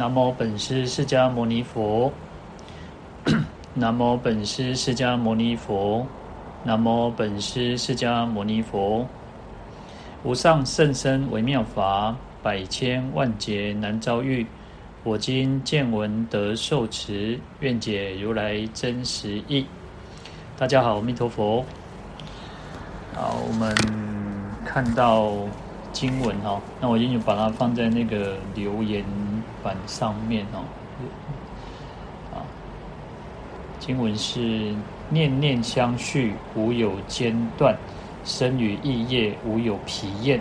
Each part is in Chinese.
南无本师释迦牟尼佛。南无本师释迦牟尼佛。南无本师释迦牟尼佛。无上甚深微妙法，百千万劫难遭遇。我今见闻得受持，愿解如来真实义。大家好，阿弥陀佛。好，我们看到经文哈，那我已经把它放在那个留言板上面哦。啊，经文是念念相续，无有间断；生于意业，无有疲厌。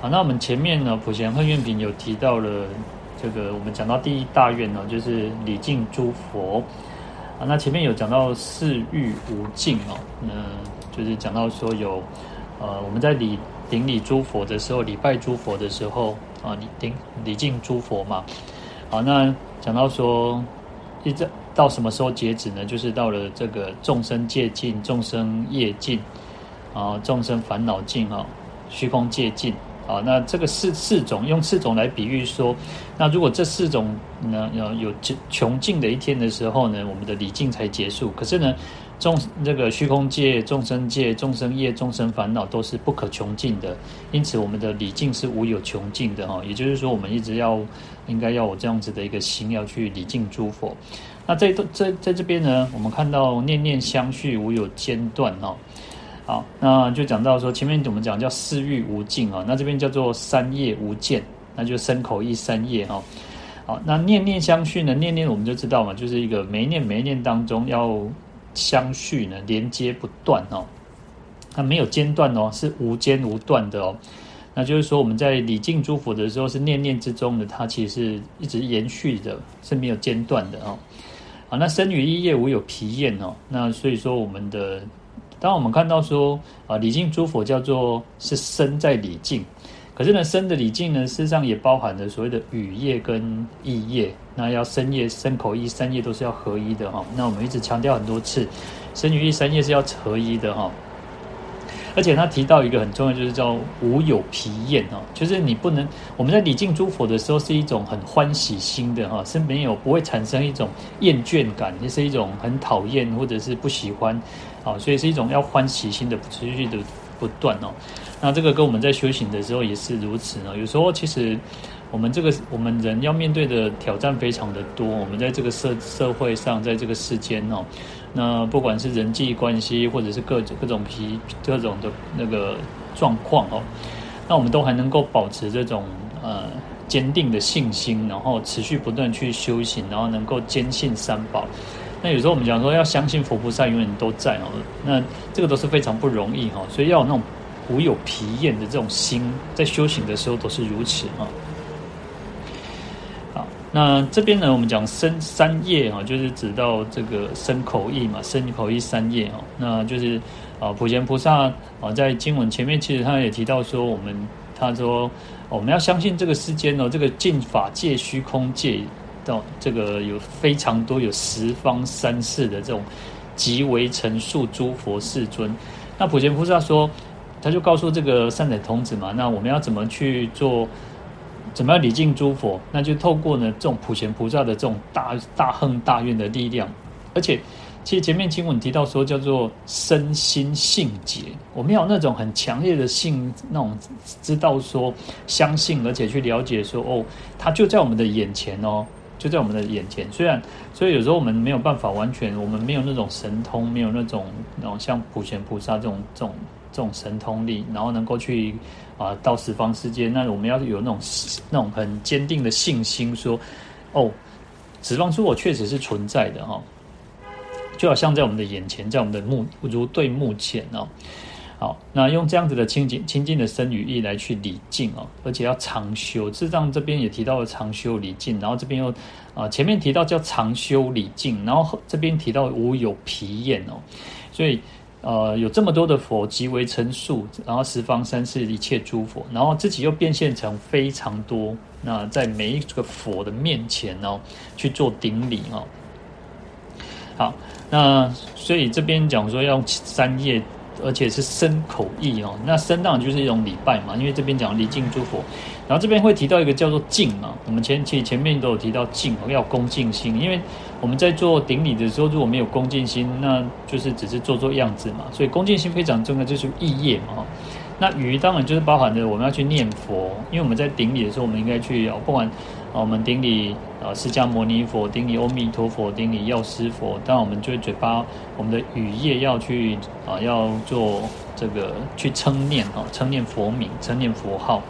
好，那我们前面呢，普贤行愿品有提到了这个，我们讲到第一大愿呢，就是礼敬诸佛。啊，那前面有讲到四欲无尽哦，那就是讲到说有，呃，我们在礼顶礼诸佛的时候，礼拜诸佛的时候啊，礼顶礼敬诸佛嘛。好，那讲到说，一直到什么时候截止呢？就是到了这个众生戒尽、众生业尽啊，众生烦恼尽啊，虚空界尽。啊，那这个四四种用四种来比喻说，那如果这四种呢，要有穷尽的一天的时候呢，我们的礼敬才结束。可是呢，众这个虚空界、众生界、众生业、众生烦恼都是不可穷尽的，因此我们的礼敬是无有穷尽的哈。也就是说，我们一直要应该要有这样子的一个心，要去礼敬诸佛。那在在在这边呢，我们看到念念相续，无有间断哈。好，那就讲到说，前面我们讲叫四欲无尽啊，那这边叫做三业无间，那就身口意三业哈。好，那念念相续呢？念念我们就知道嘛，就是一个每一念每一念当中要相续呢，连接不断哦，它没有间断哦，是无间无断的哦。那就是说，我们在礼敬诸佛的时候，是念念之中的，它其实是一直延续的，是没有间断的哦。好，那身语意业无有疲厌哦。那所以说，我们的。当我们看到说啊，礼敬诸佛叫做是身在礼敬，可是呢，生的礼敬呢，事实上也包含了所谓的语业跟意业，那要身业、身口意三业都是要合一的哈。那我们一直强调很多次，生与意三业是要合一的哈。而且他提到一个很重要，就是叫无有疲厌哦，就是你不能我们在礼敬诸佛的时候是一种很欢喜心的哈，是没有不会产生一种厌倦感，也是一种很讨厌或者是不喜欢，啊，所以是一种要欢喜心的持续的不断哦。那这个跟我们在修行的时候也是如此呢。有时候其实我们这个我们人要面对的挑战非常的多，我们在这个社社会上，在这个世间哦。那不管是人际关系，或者是各种各种皮各种的那个状况哦，那我们都还能够保持这种呃坚定的信心，然后持续不断去修行，然后能够坚信三宝。那有时候我们讲说要相信佛菩萨永远都在哦，那这个都是非常不容易哈，所以要有那种无有疲厌的这种心，在修行的时候都是如此哈。那这边呢，我们讲身三业哈，就是指到这个身口意嘛，身口意三业哈，那就是啊，普贤菩萨啊，在经文前面其实他也提到说，我们他说我们要相信这个世间哦，这个尽法界、虚空界到这个有非常多有十方三世的这种极为成数诸佛世尊。那普贤菩萨说，他就告诉这个善财童子嘛，那我们要怎么去做？怎么样礼敬诸佛？那就透过呢这种普贤菩萨的这种大大恨大愿的力量，而且其实前面经文提到说叫做身心信解，我们要那种很强烈的信，那种知道说相信，而且去了解说哦，他就在我们的眼前哦，就在我们的眼前。虽然所以有时候我们没有办法完全，我们没有那种神通，没有那种那种像普贤菩萨这种这种这种神通力，然后能够去。啊，到十方世界，那我们要有那种那种很坚定的信心，说，哦，十方诸佛确实是存在的哈，就好像在我们的眼前，在我们的目如对目前哦。好，那用这样子的清净清净的身语意来去礼敬哦，而且要常修。智障这边也提到了常修礼敬，然后这边又啊前面提到叫常修礼敬，然后这边提到无有疲厌哦，所以。呃，有这么多的佛，即为成数，然后十方三世一切诸佛，然后自己又变现成非常多。那在每一个佛的面前哦，去做顶礼哦。好，那所以这边讲说要用三业而且是身口意哦。那身当然就是一种礼拜嘛，因为这边讲礼敬诸佛，然后这边会提到一个叫做敬嘛。我们前其实前面都有提到敬，要恭敬心，因为我们在做顶礼的时候，如果没有恭敬心，那就是只是做做样子嘛。所以恭敬心非常重要，就是意业嘛。那语当然就是包含着我们要去念佛，因为我们在顶礼的时候，我们应该去不管。啊，我们顶礼啊，释迦牟尼佛，顶礼阿弥陀佛，顶礼药师佛。当然，我们就嘴巴，我们的语业要去啊，要做这个去称念啊，称念佛名，称念佛号。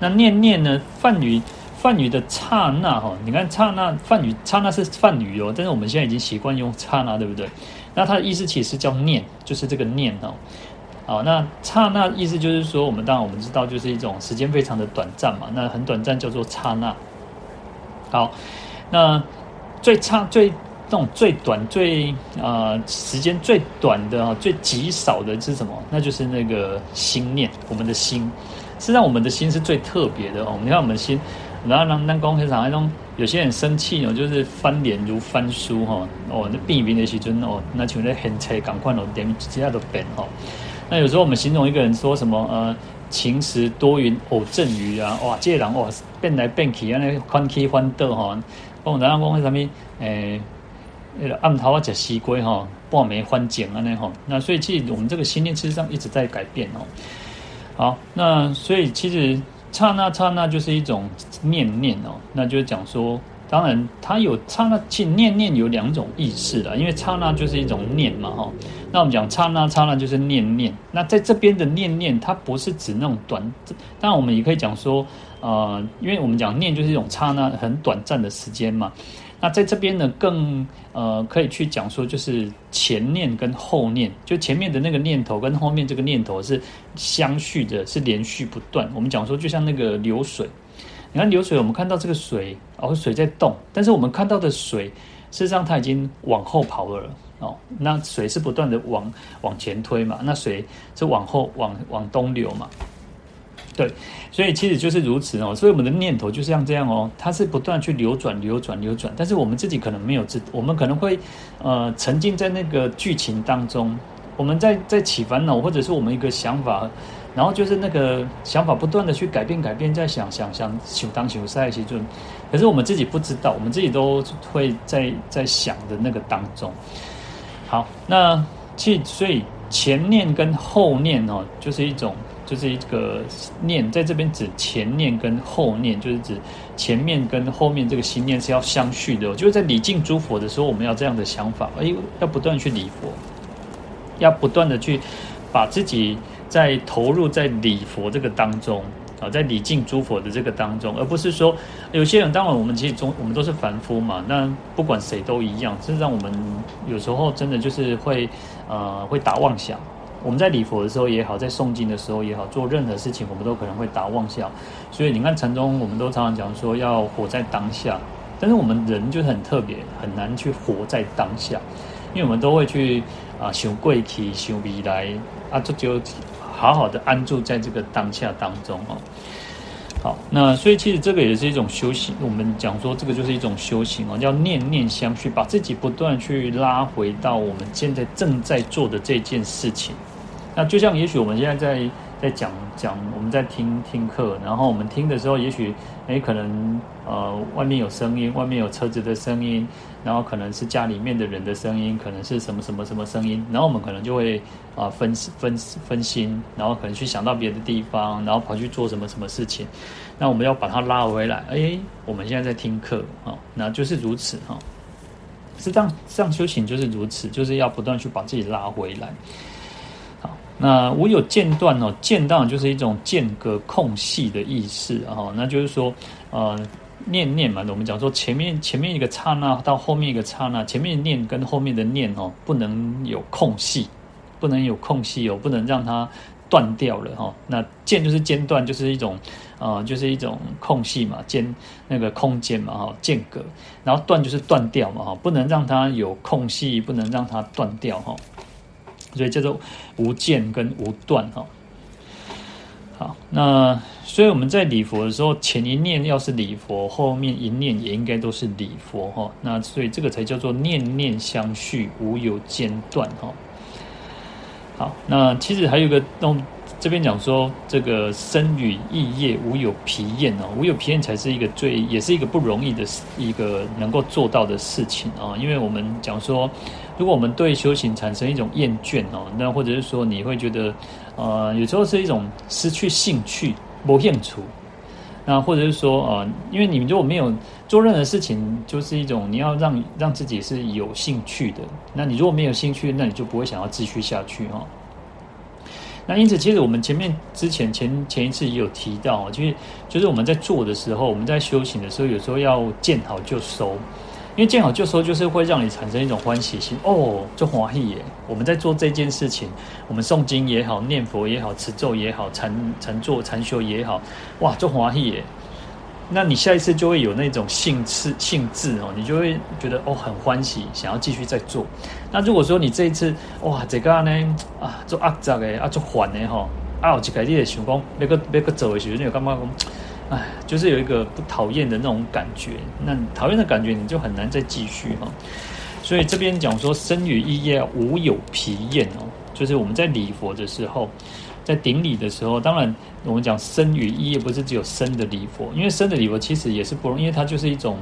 那念念呢？梵语梵语的刹那哈，你看刹那梵语刹那是梵语哦，但是我们现在已经习惯用刹那，对不对？那它的意思其实叫念，就是这个念哦。好，那刹那意思就是说，我们当然我们知道，就是一种时间非常的短暂嘛。那很短暂叫做刹那。好，那最差最那种最短最呃时间最短的最极少的是什么？那就是那个心念，我们的心。实际上，我们的心是最特别的哦。你看我们的心，然后让让公会场那种有些人生气哦，就是翻脸如翻书哈哦，那变脸的时阵哦，那像那很菜赶快哦，点其他都变哈。那有时候我们形容一个人说什么呃，晴时多云偶阵雨啊，哇，这人哇变来变去啊，那欢喜欢乐哈。我们常常讲什么诶，那个暗头啊，吃西瓜哈，半暝欢景啊那哈。那所以其实我们这个心念事实上一直在改变哦。好，那所以其实刹那刹那就是一种念念哦，那就是讲说。当然，它有刹那，其念念有两种意思啦，因为刹那就是一种念嘛，哈。那我们讲刹那，刹那就是念念。那在这边的念念，它不是指那种短，当然我们也可以讲说，呃，因为我们讲念就是一种刹那很短暂的时间嘛。那在这边呢，更呃可以去讲说，就是前念跟后念，就前面的那个念头跟后面这个念头是相续的，是连续不断。我们讲说，就像那个流水。你看流水，我们看到这个水哦，水在动，但是我们看到的水，事实上它已经往后跑了哦。那水是不断的往往前推嘛，那水是往后往往东流嘛。对，所以其实就是如此哦。所以我们的念头就像这样哦，它是不断去流转、流转、流转，但是我们自己可能没有知，我们可能会呃沉浸在那个剧情当中，我们在在起烦恼，或者是我们一个想法。然后就是那个想法不断的去改变改变，在想想想想当想赛其中，可是我们自己不知道，我们自己都会在在想的那个当中。好，那其实所以前念跟后念哦，就是一种就是一个念，在这边指前念跟后念，就是指前面跟后面这个心念是要相续的。就是在礼敬诸佛的时候，我们要这样的想法，哎，要不断去礼佛，要不断的去把自己。在投入在礼佛这个当中啊，在礼敬诸佛的这个当中，而不是说有些人，当然我们其实中我们都是凡夫嘛，那不管谁都一样，实际上我们有时候真的就是会呃会打妄想。我们在礼佛的时候也好，在诵经的时候也好，做任何事情我们都可能会打妄想。所以你看禅宗，我们都常常讲说要活在当下，但是我们人就是很特别，很难去活在当下，因为我们都会去啊想过去，想未来啊，这就。好好的安住在这个当下当中哦，好，那所以其实这个也是一种修行。我们讲说这个就是一种修行哦，叫念念相续，把自己不断去拉回到我们现在正在做的这件事情。那就像也许我们现在在。在讲讲，我们在听听课，然后我们听的时候，也许诶可能呃外面有声音，外面有车子的声音，然后可能是家里面的人的声音，可能是什么什么什么声音，然后我们可能就会啊、分分分心，然后可能去想到别的地方，然后跑去做什么什么事情，那我们要把它拉回来，哎，我们现在在听课啊、哦，那就是如此哈，是这样，这样修行就是如此，就是要不断去把自己拉回来。好那我有间断哦，间断就是一种间隔空隙的意思啊，那就是说，呃，念念嘛，我们讲说前面前面一个刹那到后面一个刹那，前面念跟后面的念哦，不能有空隙，不能有空隙哦，不能让它断掉了哈。那间就是间断，就是一种呃，就是一种空隙嘛，间那个空间嘛哈，间隔，然后断就是断掉嘛哈，不能让它有空隙，不能让它断掉哈。所以叫做无间跟无断哈。好，那所以我们在礼佛的时候，前一念要是礼佛，后面一念也应该都是礼佛哈。那所以这个才叫做念念相续，无有间断哈。好，那其实还有一个东。这边讲说，这个身语意业无有疲厌哦，无有疲厌才是一个最，也是一个不容易的一个能够做到的事情啊。因为我们讲说，如果我们对修行产生一种厌倦哦，那或者是说你会觉得，呃，有时候是一种失去兴趣、不兴趣，那或者是说，呃，因为你们如果没有做任何事情，就是一种你要让让自己是有兴趣的。那你如果没有兴趣，那你就不会想要继续下去哈。那因此，其实我们前面之前前前一次也有提到，就是就是我们在做的时候，我们在修行的时候，有时候要见好就收，因为见好就收就是会让你产生一种欢喜心哦，就欢喜耶！我们在做这件事情，我们诵经也好，念佛也好，持咒也好，禅禅坐禅修也好，哇，就欢喜耶！那你下一次就会有那种兴致兴致哦，你就会觉得哦很欢喜，想要继续再做。那如果说你这一次哇这个呢啊做恶杂的啊做烦的哈啊有一个你也想讲那个那个走的时候，你有干嘛？哎，就是有一个不讨厌的那种感觉，那讨厌的感觉你就很难再继续哈。所以这边讲说生与意业无有疲厌哦，就是我们在礼佛的时候。在顶礼的时候，当然我们讲生与意业不是只有生的礼佛，因为生的礼佛其实也是不容易，因为它就是一种，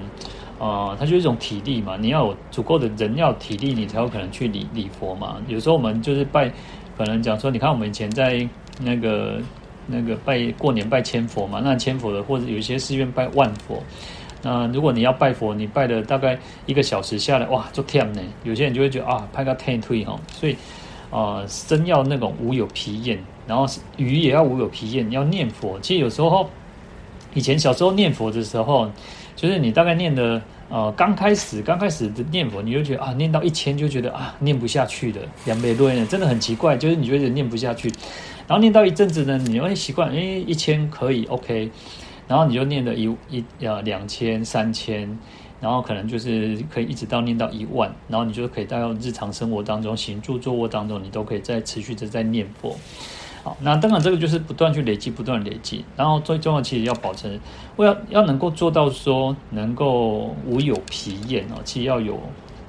呃，它就是一种体力嘛。你要有足够的人要体力，你才有可能去礼礼佛嘛。有时候我们就是拜，可能讲说，你看我们以前在那个那个拜过年拜千佛嘛，那千佛的或者有一些寺院拜万佛，那如果你要拜佛，你拜了大概一个小时下来，哇，就天呢。有些人就会觉得啊，拍个天退哈，所以啊，身、呃、要那种无有疲厌。然后语也要无有疲厌，要念佛。其实有时候，以前小时候念佛的时候，就是你大概念的呃，刚开始刚开始的念佛，你就觉得啊，念到一千就觉得啊，念不下去的，两倍多呢，真的很奇怪，就是你觉得念不下去。然后念到一阵子呢，你会习惯，哎，一千可以 OK，然后你就念了一一呃两千三千，然后可能就是可以一直到念到一万，然后你就可以带到日常生活当中行住坐卧当中，你都可以再持续的在念佛。好，那当然这个就是不断去累积，不断累积，然后最重要其实要保持，我要要能够做到说能够无有疲厌哦，其实要有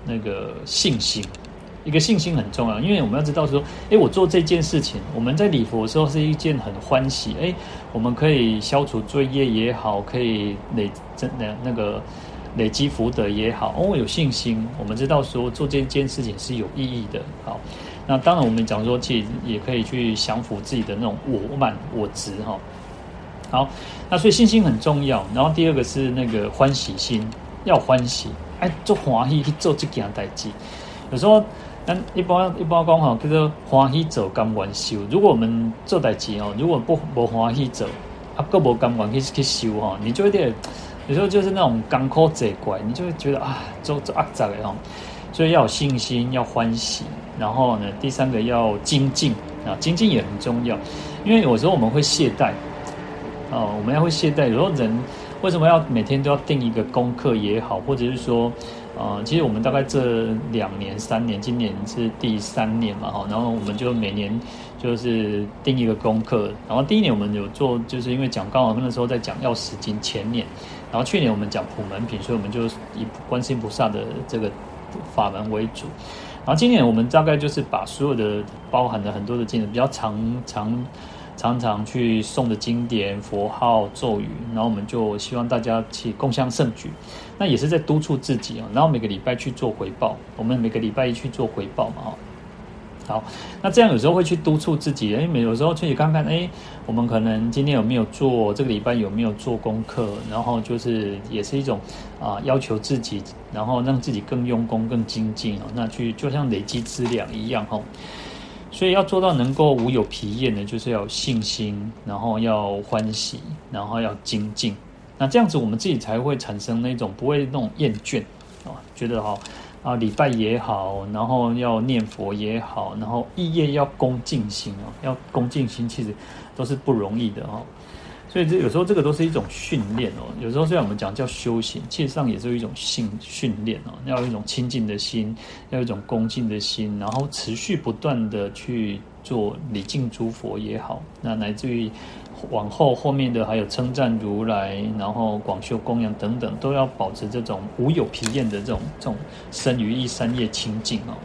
那个信心，一个信心很重要，因为我们要知道说，诶，我做这件事情，我们在礼佛的时候是一件很欢喜，诶，我们可以消除罪业也好，可以累真的那个累积福德也好，哦，我有信心，我们知道说做这件事情是有意义的，好。那当然，我们讲说，其实也可以去降服自己的那种我慢、我执哈。好，那所以信心很重要。然后第二个是那个欢喜心，要欢喜，哎，做欢喜去做这件代志。有时候，那一般一般讲哈，叫做欢喜做甘愿修。如果我们做代志哦，如果不不欢喜做，啊，个不甘愿去去修哈，你就有点有时候就是那种艰苦责怪，你就会觉得啊，做做阿杂的哈。所以要有信心，要欢喜。然后呢，第三个要精进啊，精进也很重要，因为有时候我们会懈怠，啊，我们要会懈怠。有时候人为什么要每天都要定一个功课也好，或者是说，啊，其实我们大概这两年、三年，今年是第三年嘛，哈，然后我们就每年就是定一个功课。然后第一年我们有做，就是因为讲刚好那时候在讲药师经前年，然后去年我们讲普门品，所以我们就以观世音菩萨的这个法门为主。然后今年我们大概就是把所有的包含了很多的经典，比较常常常常去诵的经典、佛号、咒语，然后我们就希望大家去共襄盛举，那也是在督促自己啊。然后每个礼拜去做回报，我们每个礼拜一去做回报嘛，好，那这样有时候会去督促自己，因为有时候去看看，哎，我们可能今天有没有做这个礼拜有没有做功课，然后就是也是一种啊要求自己，然后让自己更用功、更精进哦。那去就像累积资粮一样哈。所以要做到能够无有疲厌呢，就是要有信心，然后要欢喜，然后要精进。那这样子我们自己才会产生那种不会那种厌倦啊，觉得哈。啊，礼拜也好，然后要念佛也好，然后意业要恭敬心哦，要恭敬心，其实都是不容易的哦。所以这有时候这个都是一种训练哦。有时候虽然我们讲叫修行，其实上也是一种训训练哦。要有一种亲近的心，要有一种恭敬的心，然后持续不断的去做礼敬诸佛也好，那乃至于。往后后面的还有称赞如来，然后广修供养等等，都要保持这种无有疲厌的这种这种生于一三业清净哦。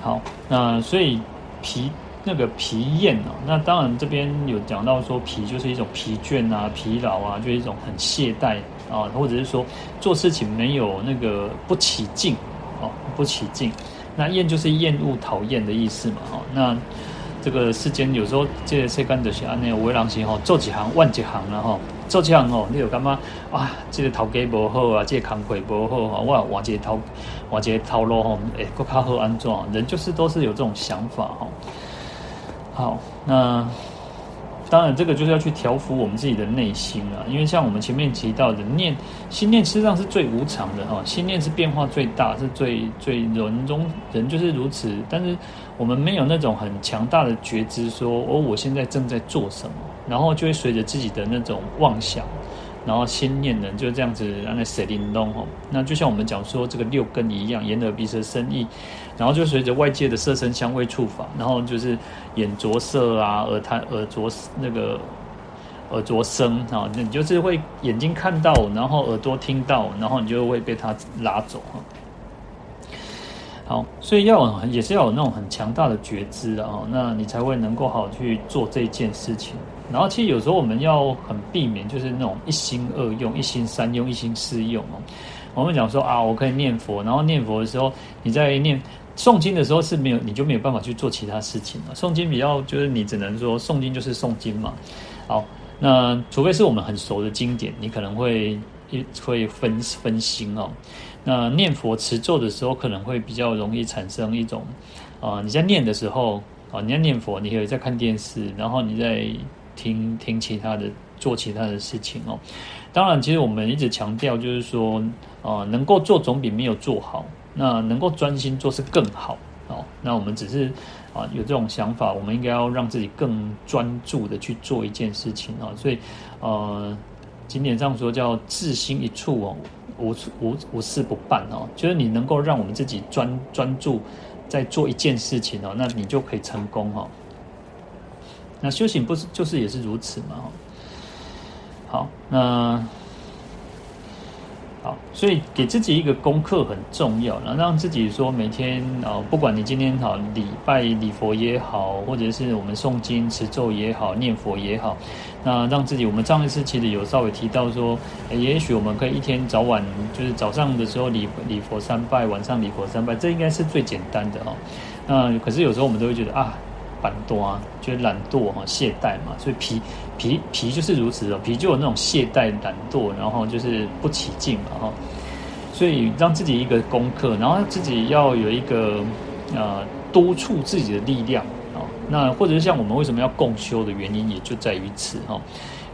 好，那所以疲那个疲厌哦，那当然这边有讲到说疲就是一种疲倦啊、疲劳啊，就是一种很懈怠啊，或者是说做事情没有那个不起劲哦，不起劲。那厌就是厌恶、讨厌的意思嘛，哈。那这个世间有时候这个世间就是安尼，有的人是吼做几行万几行了哈，做几行哦，你有干嘛啊？这个头家不好啊，这个工课不好啊，我换一个头换一个头路吼，哎，更较好安怎？人就是都是有这种想法哈。好，那。当然，这个就是要去调伏我们自己的内心啊，因为像我们前面提到的念心念，实际上是最无常的哈，心念是变化最大，是最最人中人就是如此。但是我们没有那种很强大的觉知，说哦，我现在正在做什么，然后就会随着自己的那种妄想。然后心念呢，就这样子让那谁灵动吼，那就像我们讲说这个六根一样，眼耳鼻舌身意，然后就随着外界的色声香味触法，然后就是眼着色啊，耳他耳着那个耳着声啊，你就是会眼睛看到，然后耳朵听到，然后你就会被它拉走哈。好，所以要也是要有那种很强大的觉知啊，那你才会能够好去做这件事情。然后其实有时候我们要很避免，就是那种一心二用、一心三用、一心四用哦。我们讲说啊，我可以念佛，然后念佛的时候，你在念诵经的时候是没有，你就没有办法去做其他事情了。诵经比较就是你只能说诵经就是诵经嘛。好，那除非是我们很熟的经典，你可能会一会分分心哦。那念佛持咒的时候，可能会比较容易产生一种啊，你在念的时候啊，你在念佛，你可以在看电视，然后你在。听听其他的，做其他的事情哦。当然，其实我们一直强调，就是说，啊，能够做总比没有做好。那能够专心做是更好哦。那我们只是啊有这种想法，我们应该要让自己更专注的去做一件事情啊。所以，呃，经典上说叫志心一处哦，无无无事不办哦。就是你能够让我们自己专专注在做一件事情哦，那你就可以成功哦。那修行不是就是也是如此吗？好，那所以给自己一个功课很重要，然后让自己说每天啊，不管你今天好礼拜礼佛也好，或者是我们诵经持咒也好，念佛也好，那让自己我们上一次其实有稍微提到说，也许我们可以一天早晚就是早上的时候礼礼佛三拜，晚上礼佛三拜，这应该是最简单的哦。那可是有时候我们都会觉得啊。懒惰啊，就是懒惰哈，懈怠嘛，所以脾脾脾就是如此的，脾就有那种懈怠、懒惰，然后就是不起劲嘛哈。所以让自己一个功课，然后自己要有一个呃督促自己的力量啊。那或者是像我们为什么要共修的原因，也就在于此哈。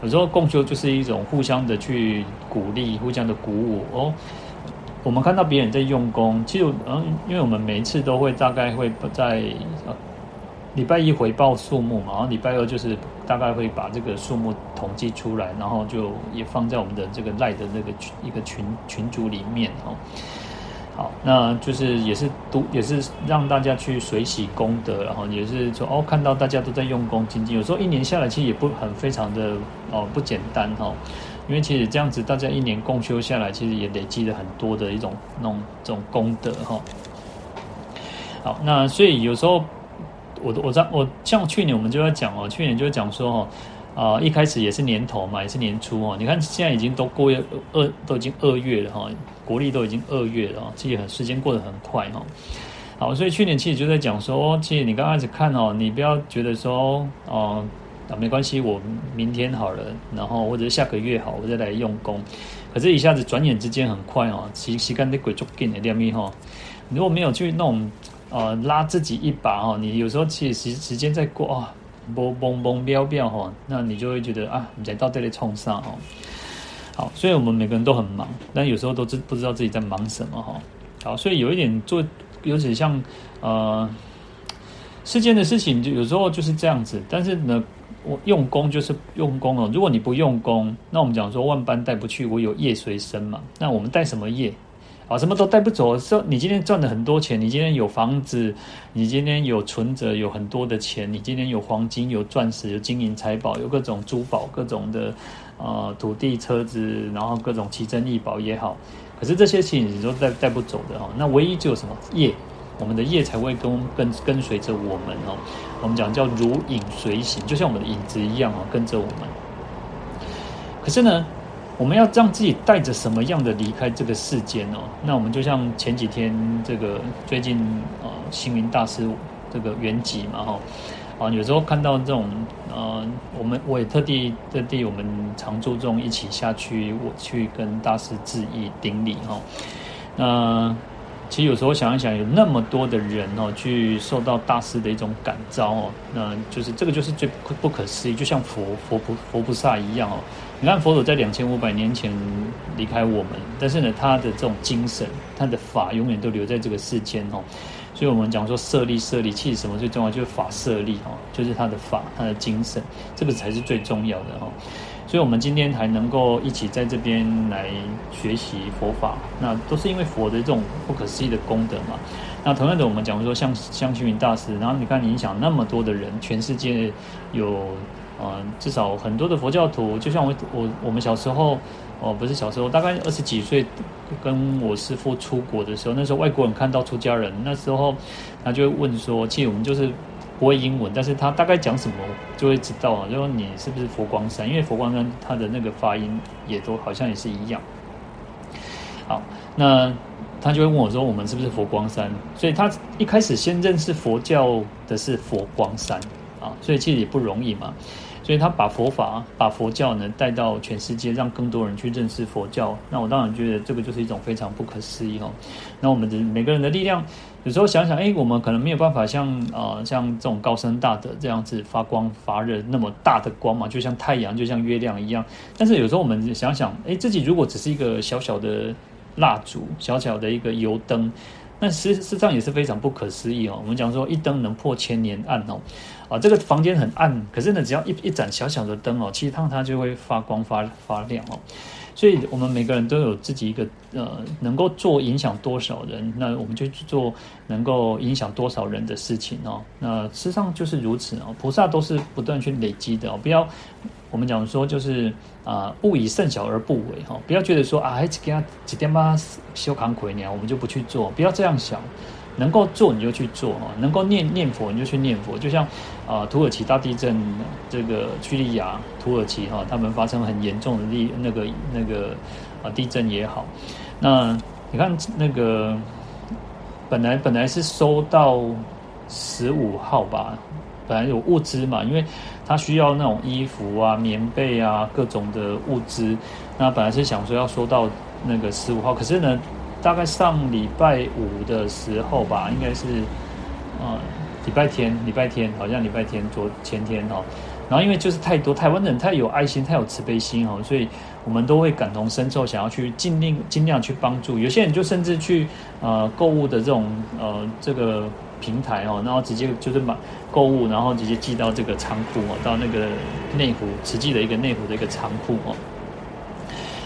有时候共修就是一种互相的去鼓励，互相的鼓舞哦。我们看到别人在用功，其实嗯，因为我们每一次都会大概会在。礼拜一回报数目嘛，然后礼拜二就是大概会把这个数目统计出来，然后就也放在我们的这个赖的那个群一个群群组里面哦。好，那就是也是读也是让大家去随喜功德，然后也是说哦，看到大家都在用功精进，有时候一年下来其实也不很非常的哦不简单哈，因为其实这样子大家一年共修下来，其实也累积了很多的一种那种这种功德哈。好，那所以有时候。我我在我像去年我们就在讲哦，去年就讲说哦，啊一开始也是年头嘛，也是年初哦，你看现在已经都过月二都已经二月了哈，国历都已经二月了，其实很时间过得很快哈。好，所以去年其实就在讲说，其实你刚开始看哦，你不要觉得说哦，啊没关系，我明天好了，然后或者是下个月好，我再来用功。可是，一下子转眼之间很快哦，时时间的鬼足紧的点咪哈，如果没有去弄。呃，拉自己一把哈，你有时候其实时时间在过啊，嘣嘣嘣飙飙哈，那你就会觉得啊，你在到这里冲上哦。好，所以我们每个人都很忙，但有时候都知不知道自己在忙什么哈。好，所以有一点做，有点像呃，世间的事情，就有时候就是这样子。但是呢，我用功就是用功哦。如果你不用功，那我们讲说万般带不去，唯有业随身嘛。那我们带什么业？啊，什么都带不走。说你今天赚了很多钱，你今天有房子，你今天有存折，有很多的钱，你今天有黄金、有钻石、有金银财宝，有各种珠宝、各种的呃土地、车子，然后各种奇珍异宝也好。可是这些事情你都带带不走的哈。那唯一就有什么业我们的业才会跟跟跟随着我们哦。我们讲叫如影随形，就像我们的影子一样哦，跟着我们。可是呢，我们要让自己带着什么样的离开这个世间哦？那我们就像前几天这个最近呃星云大师这个圆寂嘛哈啊，有时候看到这种呃，我们我也特地特地我们常住众一起下去，我去跟大师致意顶礼哈。那其实有时候想一想，有那么多的人哦，去受到大师的一种感召哦，那就是这个就是最不可思议，就像佛佛菩佛菩萨一样哦。你看佛祖在两千五百年前离开我们，但是呢，他的这种精神，他的法永远都留在这个世间哦。所以我们讲说舍利舍利，其实什么最重要？就是法舍利哦，就是他的法，他的精神，这个才是最重要的哈。所以，我们今天还能够一起在这边来学习佛法，那都是因为佛的这种不可思议的功德嘛。那同样的，我们讲说像像星云大师，然后你看影响那么多的人，全世界有呃至少很多的佛教徒，就像我我我们小时候哦，不是小时候，大概二十几岁跟我师父出国的时候，那时候外国人看到出家人，那时候他就会问说，其实我们就是。不会英文，但是他大概讲什么就会知道啊，就说你是不是佛光山？因为佛光山它的那个发音也都好像也是一样。好，那他就会问我说：“我们是不是佛光山？”所以他一开始先认识佛教的是佛光山啊，所以其实也不容易嘛。所以他把佛法、把佛教呢带到全世界，让更多人去认识佛教。那我当然觉得这个就是一种非常不可思议哦。那我们的每个人的力量，有时候想想，哎，我们可能没有办法像啊、呃、像这种高僧大德这样子发光发热那么大的光嘛，就像太阳、就像月亮一样。但是有时候我们想想，哎，自己如果只是一个小小的蜡烛、小小的一个油灯。那实实际上也是非常不可思议哦。我们讲说一灯能破千年暗哦，啊，这个房间很暗，可是呢，只要一一盏小小的灯哦，其实它它就会发光发发亮哦。所以我们每个人都有自己一个呃，能够做影响多少人，那我们就去做能够影响多少人的事情哦。那事实上就是如此哦。菩萨都是不断去累积的哦，不要。我们讲说就是啊，勿以善小而不为哈，不要觉得说啊，还给他几点吧，修扛鬼鸟，我们就不去做，不要这样想，能够做你就去做哈，能够念念佛你就去念佛，就像啊，土耳其大地震，这个叙利亚、土耳其哈，他们发生很严重的地那个那个啊地震也好，那你看那个本来本来是收到十五号吧。本来有物资嘛，因为他需要那种衣服啊、棉被啊各种的物资。那本来是想说要收到那个十五号，可是呢，大概上礼拜五的时候吧，应该是呃礼拜天，礼拜天好像礼拜天昨前天哦。然后因为就是太多台湾人太有爱心、太有慈悲心哦，所以我们都会感同身受，想要去尽力尽量去帮助。有些人就甚至去呃购物的这种呃这个。平台哦，然后直接就是买购物，然后直接寄到这个仓库哦，到那个内湖，实际的一个内湖的一个仓库哦。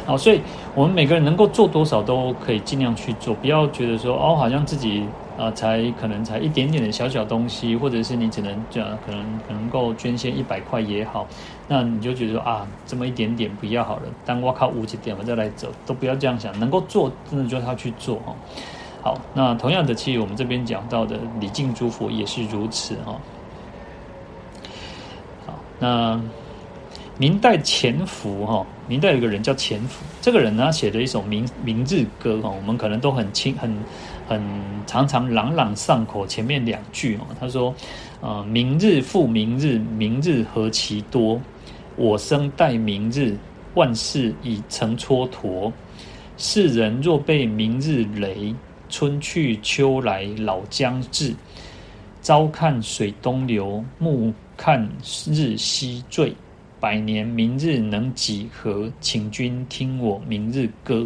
好，所以我们每个人能够做多少都可以尽量去做，不要觉得说哦，好像自己啊、才可能才一点点的小小东西，或者是你只能这样，可能可能够捐献一百块也好，那你就觉得说啊，这么一点点不要好了，当我靠五几点我再来走，都不要这样想，能够做真的就要去做哈。好，那同样的，其实我们这边讲到的礼敬诸佛也是如此哈。好，那明代钱福哈，明代有个人叫钱福，这个人呢写了一首明明日歌哈，我们可能都很清很很常常朗朗上口。前面两句哦，他说：呃，明日复明日，明日何其多，我生待明日，万事已成蹉跎。世人若被明日累。春去秋来老将至，朝看水东流，暮看日西坠。百年明日能几何？请君听我明日歌。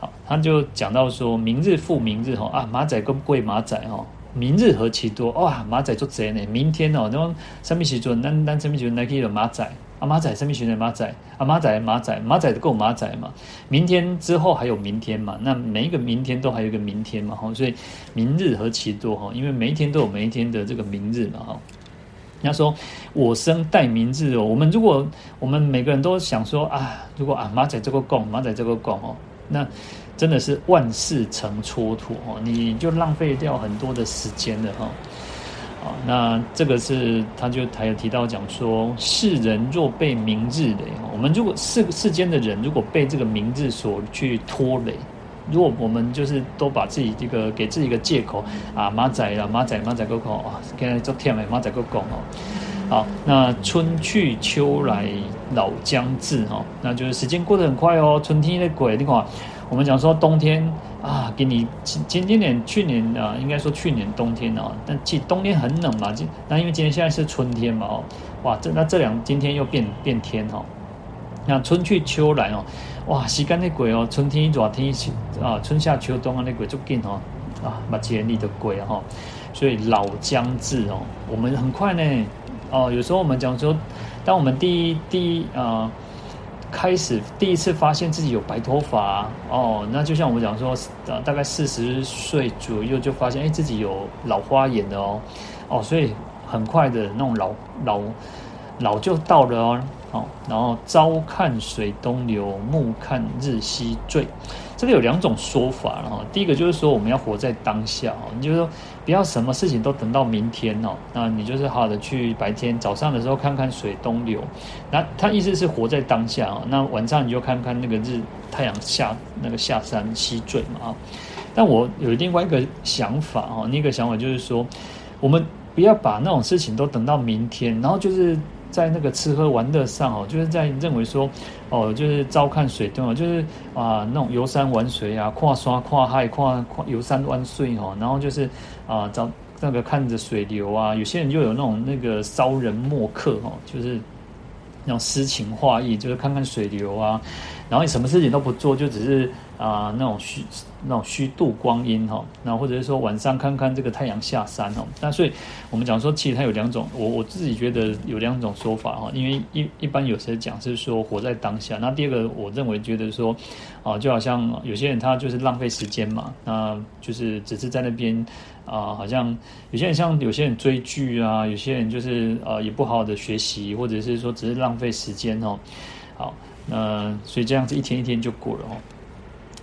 好，他就讲到说，明日复明日哈啊，马仔跟贵马仔哈，明日何其多哇，马仔做贼呢。明天哦，那么什么时阵？咱咱什么时阵来去了马仔？阿马仔，什么群的马仔？阿马仔，马仔，马仔的够马仔嘛？明天之后还有明天嘛？那每一个明天都还有一个明天嘛？哈，所以明日何其多哈！因为每一天都有每一天的这个明日嘛？哈，人家说我生待明日哦。我们如果我们每个人都想说啊，如果啊马仔这个讲，马仔这个讲哦，那真的是万事成蹉跎哦，你就浪费掉很多的时间了哈。啊，那这个是他就还有提到讲说，世人若被明日累，我们如果世世间的人如果被这个明日所去拖累。如果我们就是都把自己这个给自己一个借口啊，马仔啦，马仔马仔哥哥啊，现在昨天诶，马仔哥讲哦，好，那春去秋来老将至哈，那就是时间过得很快哦，春天的鬼，你看，我们讲说冬天啊，给你今今年去年啊，应该说去年冬天啊，但其冬天很冷嘛，今那因为今天现在是春天嘛哦，哇，这那这两今天又变变天哈，那春去秋来哦。哇，时间的鬼哦，春天一、热天啊，春夏秋冬啊，那过足紧哦，啊，目前你的鬼哈，所以老将至哦，我们很快呢，哦，有时候我们讲说，当我们第一第一呃开始第一次发现自己有白头发哦，那就像我们讲说，呃，大概四十岁左右就发现哎自己有老花眼的哦，哦，所以很快的那种老老老就到了哦。好，然后朝看水东流，暮看日西坠。这里有两种说法哈。第一个就是说，我们要活在当下，你就是说不要什么事情都等到明天哦。那你就是好好的去白天早上的时候看看水东流。那他意思是活在当下啊。那晚上你就看看那个日太阳下那个下山西坠嘛啊。但我有另外一个想法哈，那个想法就是说，我们不要把那种事情都等到明天，然后就是。在那个吃喝玩乐上哦，就是在认为说，哦，就是朝看水东哦，就是啊那种游山玩水啊，跨山跨海跨跨游山玩水哦，然后就是啊找那个看着水流啊，有些人就有那种那个骚人墨客哦，就是那种诗情画意，就是看看水流啊，然后你什么事情都不做，就只是。啊，那种虚那种虚度光阴哈，那或者是说晚上看看这个太阳下山哦。那所以我们讲说，其实它有两种，我我自己觉得有两种说法哈。因为一一般有些讲是说活在当下，那第二个我认为觉得说啊，就好像有些人他就是浪费时间嘛，那就是只是在那边啊，好像有些人像有些人追剧啊，有些人就是啊也不好好的学习，或者是说只是浪费时间哦。好，那所以这样子一天一天就过了哦。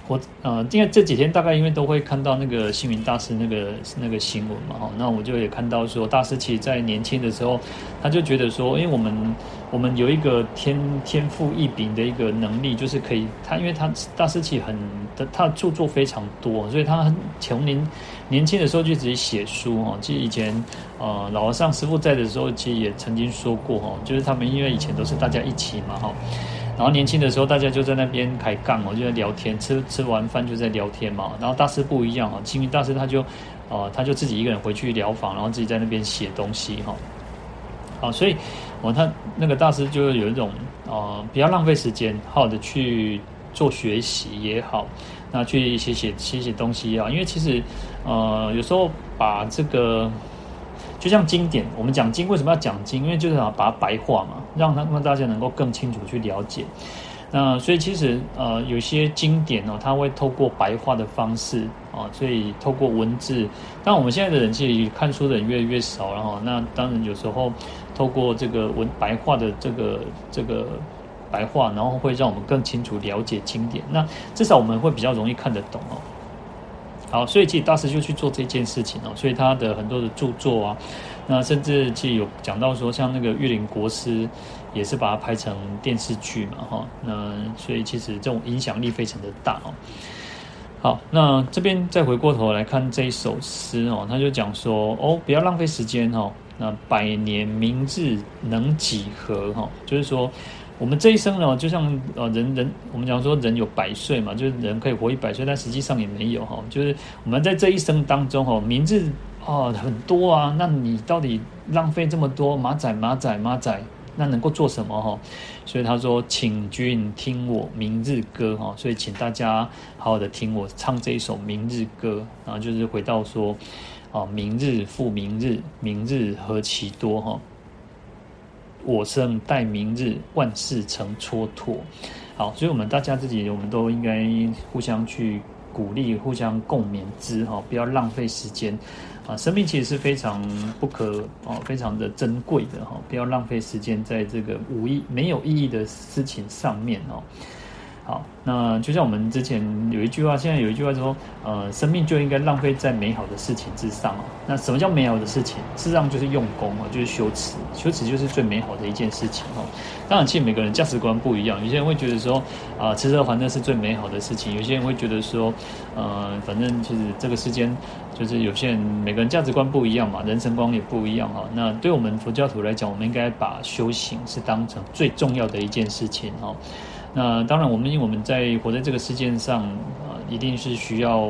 我呃，因为这几天大概因为都会看到那个星云大师那个那个新闻嘛，哈，那我就也看到说，大师其实在年轻的时候，他就觉得说，因为我们我们有一个天天赋异禀的一个能力，就是可以他，因为他大师其实很的他的著作非常多，所以他很从年年轻的时候就自己写书哈。其实以前呃老和尚师傅在的时候，其实也曾经说过哈，就是他们因为以前都是大家一起嘛，哈。然后年轻的时候，大家就在那边开杠哦，就在聊天，吃吃完饭就在聊天嘛。然后大师不一样哦，星云大师他就，呃，他就自己一个人回去疗房，然后自己在那边写东西哈。好，所以，我他那个大师就有一种，呃，不要浪费时间，好好的去做学习也好，那去写写写写东西也好，因为其实，呃，有时候把这个。就像经典，我们讲经为什么要讲经？因为就是想把它白话嘛，让他让大家能够更清楚去了解。那所以其实呃，有些经典哦，它会透过白话的方式啊，所以透过文字。但我们现在的人其实看书的人越来越少，然后那当然有时候透过这个文白话的这个这个白话，然后会让我们更清楚了解经典。那至少我们会比较容易看得懂哦。好，所以其实大师就去做这件事情哦，所以他的很多的著作啊，那甚至其实有讲到说，像那个玉林国师也是把它拍成电视剧嘛，哈，那所以其实这种影响力非常的大哦。好，那这边再回过头来看这一首诗哦，他就讲说哦，不要浪费时间哦，那百年明日能几何哈，就是说。我们这一生呢，就像呃人人，我们讲说人有百岁嘛，就是人可以活一百岁，但实际上也没有哈。就是我们在这一生当中哈，明日啊很多啊，那你到底浪费这么多马仔马仔马仔，那能够做什么哈？所以他说，请君听我明日歌哈。所以请大家好好的听我唱这一首明日歌，然后就是回到说啊，明日复明日，明日何其多哈。我生待明日，万事成蹉跎。好，所以我们大家自己，我们都应该互相去鼓励，互相共勉之哈，不要浪费时间啊！生命其实是非常不可哦，非常的珍贵的哈，不要浪费时间在这个无意没有意义的事情上面哦。好，那就像我们之前有一句话，现在有一句话说，呃，生命就应该浪费在美好的事情之上哦。那什么叫美好的事情？事实上就是用功啊，就是修持，修持就是最美好的一件事情哦。当然，其实每个人价值观不一样，有些人会觉得说，啊、呃，吃喝玩乐是最美好的事情；有些人会觉得说，呃，反正其实这个世间就是有些人每个人价值观不一样嘛，人生观也不一样哈。那对我们佛教徒来讲，我们应该把修行是当成最重要的一件事情哈。那当然，我们因为我们在活在这个世界上，呃，一定是需要，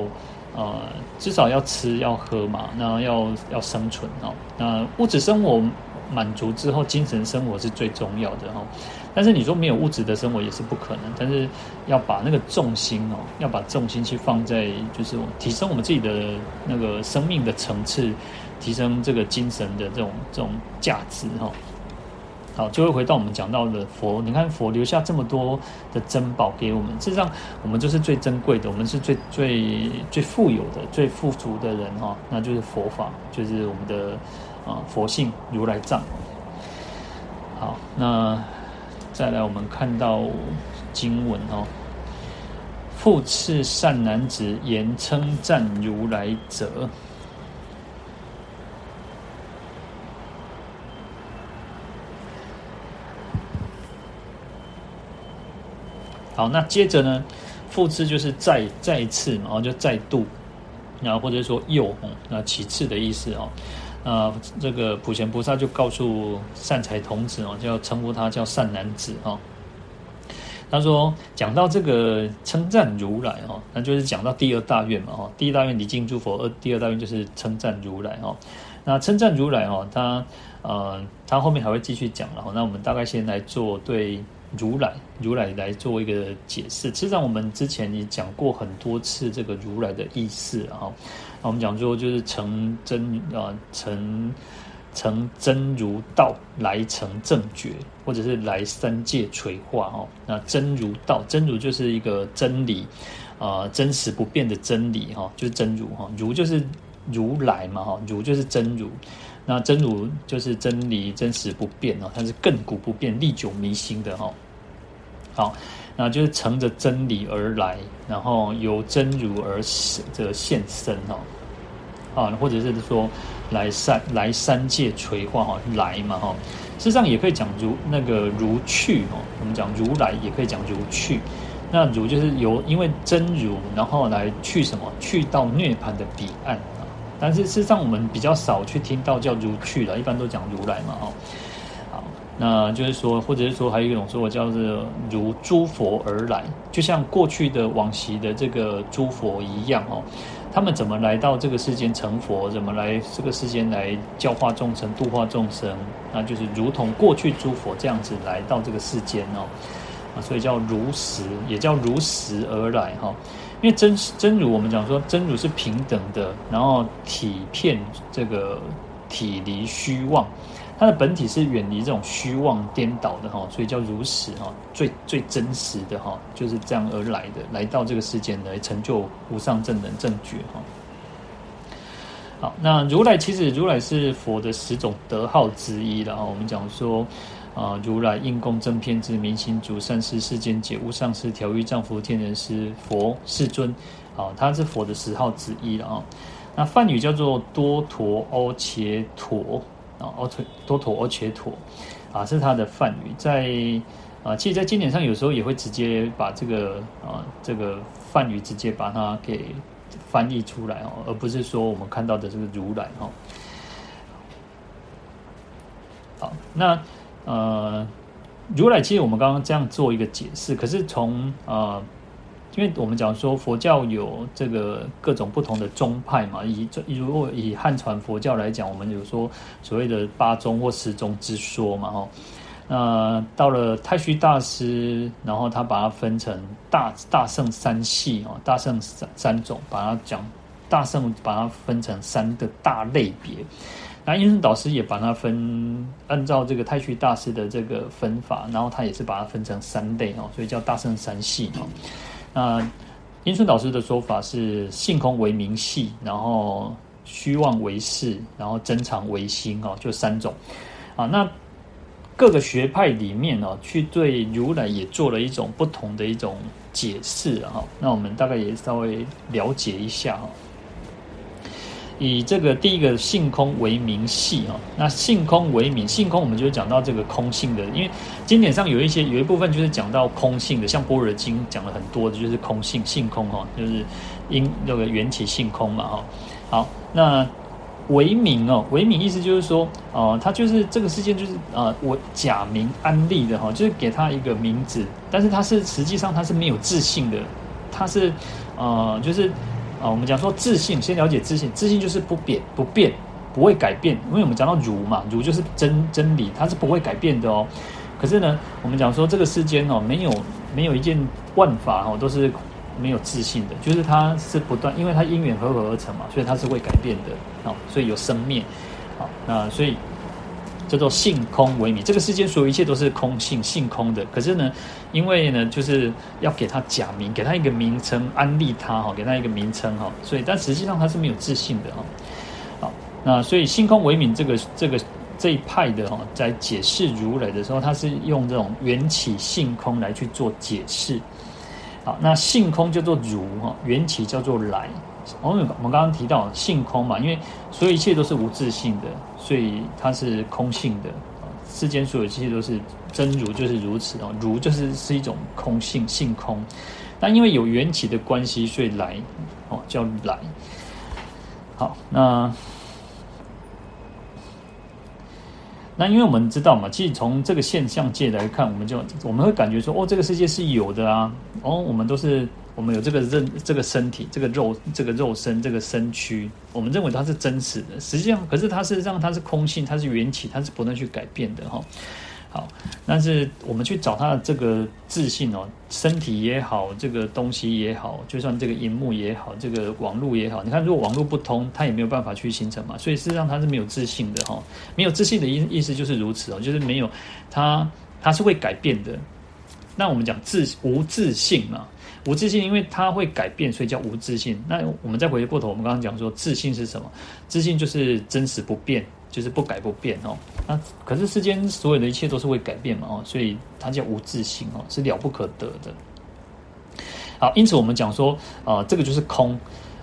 呃，至少要吃要喝嘛，那要要生存哦。那物质生活满足之后，精神生活是最重要的哈。但是你说没有物质的生活也是不可能，但是要把那个重心哦，要把重心去放在就是提升我们自己的那个生命的层次，提升这个精神的这种这种价值哈。好，就会回到我们讲到的佛。你看佛留下这么多的珍宝给我们，事实上我们就是最珍贵的，我们是最最最富有的、最富足的人哈。那就是佛法，就是我们的啊佛性如来藏。好，那再来我们看到经文哦，复次善男子言称赞如来者。好，那接着呢，复次就是再再一次嘛，然后就再度，然后或者说又，那其次的意思哦。那这个普贤菩萨就告诉善财童子哦，就要称呼他叫善男子哦。他说讲到这个称赞如来哦，那就是讲到第二大愿嘛哈。第一大愿礼敬诸佛，二第二大愿就是称赞如来哈。那称赞如来哦，他呃，他后面还会继续讲了。那我们大概先来做对。如来，如来来做一个解释。实际上，我们之前也讲过很多次这个如来的意思啊。那我们讲说，就是成真啊，成成真如道来成正觉，或者是来三界垂化哦。那真如道，真如就是一个真理啊，真实不变的真理哈，就是真如哈。如就是如来嘛哈，如就是真如。那真如就是真理，真实不变哦，它是亘古不变、历久弥新的哈。好，那就是乘着真理而来，然后由真如而这现身哦。啊，或者是说来三来三界垂化哈，来嘛哈。事实上也可以讲如那个如去哦，我们讲如来也可以讲如去。那如就是由因为真如，然后来去什么？去到涅槃的彼岸啊。但是事实上我们比较少去听到叫如去了，一般都讲如来嘛哈。那就是说，或者是说，还有一种说法叫做如诸佛而来，就像过去的往昔的这个诸佛一样哦。他们怎么来到这个世间成佛？怎么来这个世间来教化众生、度化众生？那就是如同过去诸佛这样子来到这个世间哦。啊，所以叫如实，也叫如实而来哈。因为真真如，我们讲说真如是平等的，然后体遍这个体离虚妄。它的本体是远离这种虚妄颠倒的哈，所以叫如实哈，最最真实的哈，就是这样而来的，来到这个世间来成就无上正等正觉哈。好，那如来其实如来是佛的十种德号之一了哈。我们讲说啊，如来应供正遍知明行足善施世间解无上师调御丈夫天人师佛世尊啊，他是佛的十号之一了啊。那梵语叫做多陀阿伽陀。啊，阿陀多陀阿伽陀，啊，是他的梵语，在啊，其实，在经典上有时候也会直接把这个啊，这个梵语直接把它给翻译出来哦，而不是说我们看到的这个如来哦。好，那呃，如来其实我们刚刚这样做一个解释，可是从啊。因为我们讲说佛教有这个各种不同的宗派嘛，以如果以汉传佛教来讲，我们有说所谓的八宗或十宗之说嘛，哈。那到了太虚大师，然后他把它分成大大圣三系哦，大圣三三种，把它讲大圣把它分成三个大类别。那印顺导师也把它分按照这个太虚大师的这个分法，然后他也是把它分成三类哦，所以叫大圣三系哦。那印顺导师的说法是：性空为名系，然后虚妄为事，然后真常为心哦，就三种啊。那各个学派里面哦，去对如来也做了一种不同的一种解释哈。那我们大概也稍微了解一下哈。以这个第一个性空为名系哈，那性空为名，性空我们就讲到这个空性的，因为经典上有一些有一部分就是讲到空性的，像般若经讲了很多的就是空性性空哈，就是因那个缘起性空嘛哈。好，那。为名哦，为名意思就是说，哦、呃，他就是这个世界就是呃，我假名安立的哈，就是给他一个名字，但是他是实际上他是没有自性的，他是呃，就是啊、我们讲说自信，先了解自信，自信就是不变不变，不会改变，因为我们讲到如嘛，如就是真真理，它是不会改变的哦。可是呢，我们讲说这个世间哦，没有没有一件万法哦，都是。没有自信的，就是它是不断，因为它因缘和合而成嘛，所以它是会改变的啊，所以有生灭，好，那所以叫做性空为名。这个世间所有一切都是空性，性空的。可是呢，因为呢，就是要给它假名，给它一个名称，安利它哈，给它一个名称哈，所以但实际上它是没有自信的哈。好，那所以性空为名这个这个这一派的哈，在解释如来的时候，它是用这种缘起性空来去做解释。好，那性空叫做如哈，缘起叫做来。我们我们刚刚提到性空嘛，因为所有一切都是无自性的，所以它是空性的。世间所有一切都是真如，就是如此哦。如就是是一种空性性空，那因为有缘起的关系，所以来哦叫来。好，那。那因为我们知道嘛，其实从这个现象界来看，我们就我们会感觉说，哦，这个世界是有的啊，哦，我们都是我们有这个认这个身体，这个肉这个肉身这个身躯，我们认为它是真实的，实际上可是它事实上它是空性，它是缘起，它是不断去改变的哈。好，但是我们去找它的这个自信哦，身体也好，这个东西也好，就算这个荧幕也好，这个网络也好，你看，如果网络不通，它也没有办法去形成嘛。所以事实上它是没有自信的哈，没有自信的意意思就是如此哦，就是没有它，它是会改变的。那我们讲自无自信嘛，无自信，因为它会改变，所以叫无自信。那我们再回过头，我们刚刚讲说自信是什么？自信就是真实不变。就是不改不变哦，那可是世间所有的一切都是会改变嘛哦，所以它叫无自信哦，是了不可得的。好，因此我们讲说、呃，这个就是空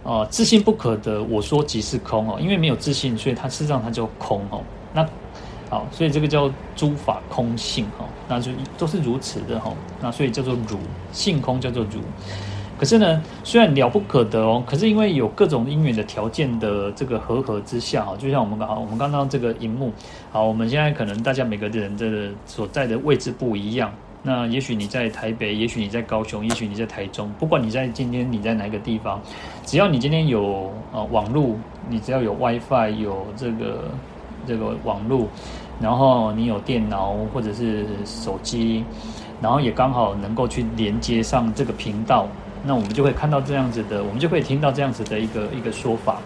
啊、呃，自信不可得。我说即是空哦，因为没有自信，所以它事实上它叫空哦。那好，所以这个叫诸法空性哈，那就都是如此的哈。那所以叫做如性空，叫做如。可是呢，虽然了不可得哦，可是因为有各种因缘的条件的这个和合之下哈，就像我们刚好我们刚刚这个荧幕，好，我们现在可能大家每个人的所在的位置不一样，那也许你在台北，也许你在高雄，也许你在台中，不管你在今天你在哪个地方，只要你今天有呃网络，你只要有 WiFi，有这个这个网络，然后你有电脑或者是手机，然后也刚好能够去连接上这个频道。那我们就会看到这样子的，我们就会听到这样子的一个一个说法。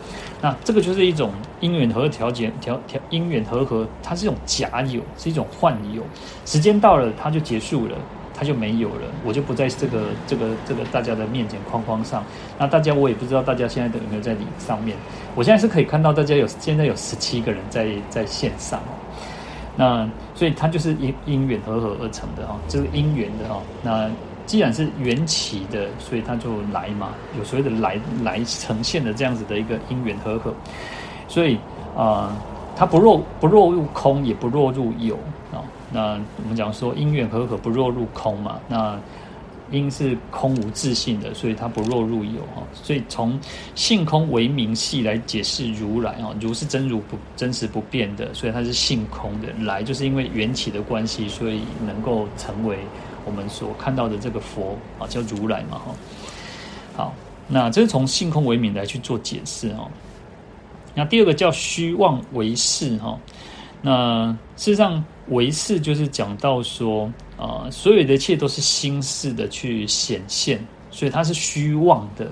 那这个就是一种因缘和调节调调因缘和合，它是一种假有，是一种幻有。时间到了，它就结束了，它就没有了。我就不在这个这个这个大家的面前框框上。那大家我也不知道大家现在有没有在里上面。我现在是可以看到大家有现在有十七个人在在线上。那所以它就是因因缘和合而成的哈，这是因缘的哈那。既然是缘起的，所以它就来嘛，有所谓的来来呈现的这样子的一个因缘和合，所以啊、呃，它不落不落入空，也不落入有、那我们讲说因缘和合不落入空嘛，那因是空无自性的，所以它不落入有哈、所以从性空为名系来解释如来啊，如是真如不真实不变的，所以它是性空的。来就是因为缘起的关系，所以能够成为。我们所看到的这个佛啊，叫如来嘛，哈。好，那这是从性空为名来去做解释哦。那第二个叫虚妄为事哈。那事实上，为事就是讲到说啊，所有的一切都是心事的去显现，所以它是虚妄的，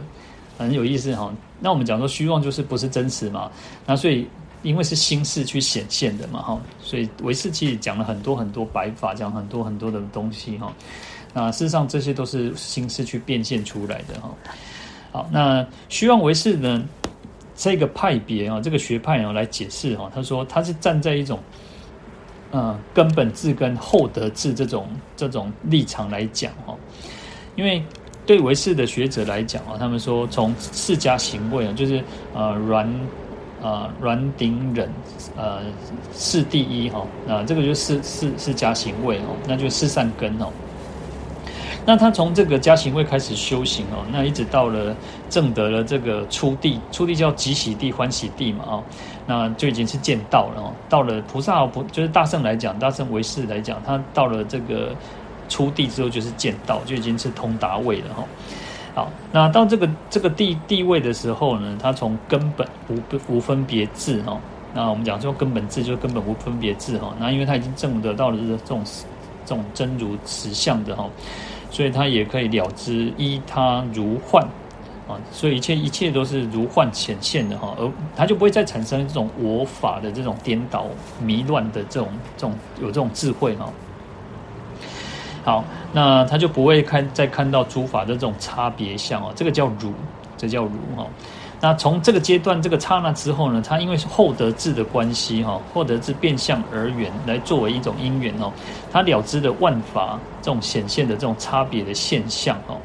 很有意思哈。那我们讲说虚妄就是不是真实嘛？那所以。因为是心事去显现的嘛，哈，所以唯识其实讲了很多很多白法，讲很多很多的东西，哈。那事实上这些都是心事去变现出来的，哈。好，那虚妄唯识呢？这个派别啊，这个学派啊来解释哈，他说他是站在一种呃根本智跟厚德智这种这种立场来讲哈，因为对唯识的学者来讲啊，他们说从四加行位啊，就是呃软呃软顶忍呃是第一哈，那这个就是四四四加行位哦，那就是善根哦。那他从这个加行位开始修行哦，那一直到了正得了这个初地，初地叫极喜地、欢喜地嘛，哦，那就已经是见道了哦。到了菩萨不就是大圣来讲，大圣唯识来讲，他到了这个初地之后就是见道，就已经是通达位了哈。好，那到这个这个地地位的时候呢，他从根本无无分别智哦，那我们讲说根本智就是根本无分别智哈。那因为他已经证得到了这种这种真如实相的哈。所以他也可以了知依他如幻啊，所以一切一切都是如幻显现的哈，而他就不会再产生这种我法的这种颠倒迷乱的这种这种有这种智慧哈。好，那他就不会看再看到诸法的这种差别相啊，这个叫如，这叫如哈。那从这个阶段，这个刹那之后呢，他因为是后得智的关系哈，后得智变相而缘来作为一种因缘哦，他了知的万法这种显现的这种差别的现象哦，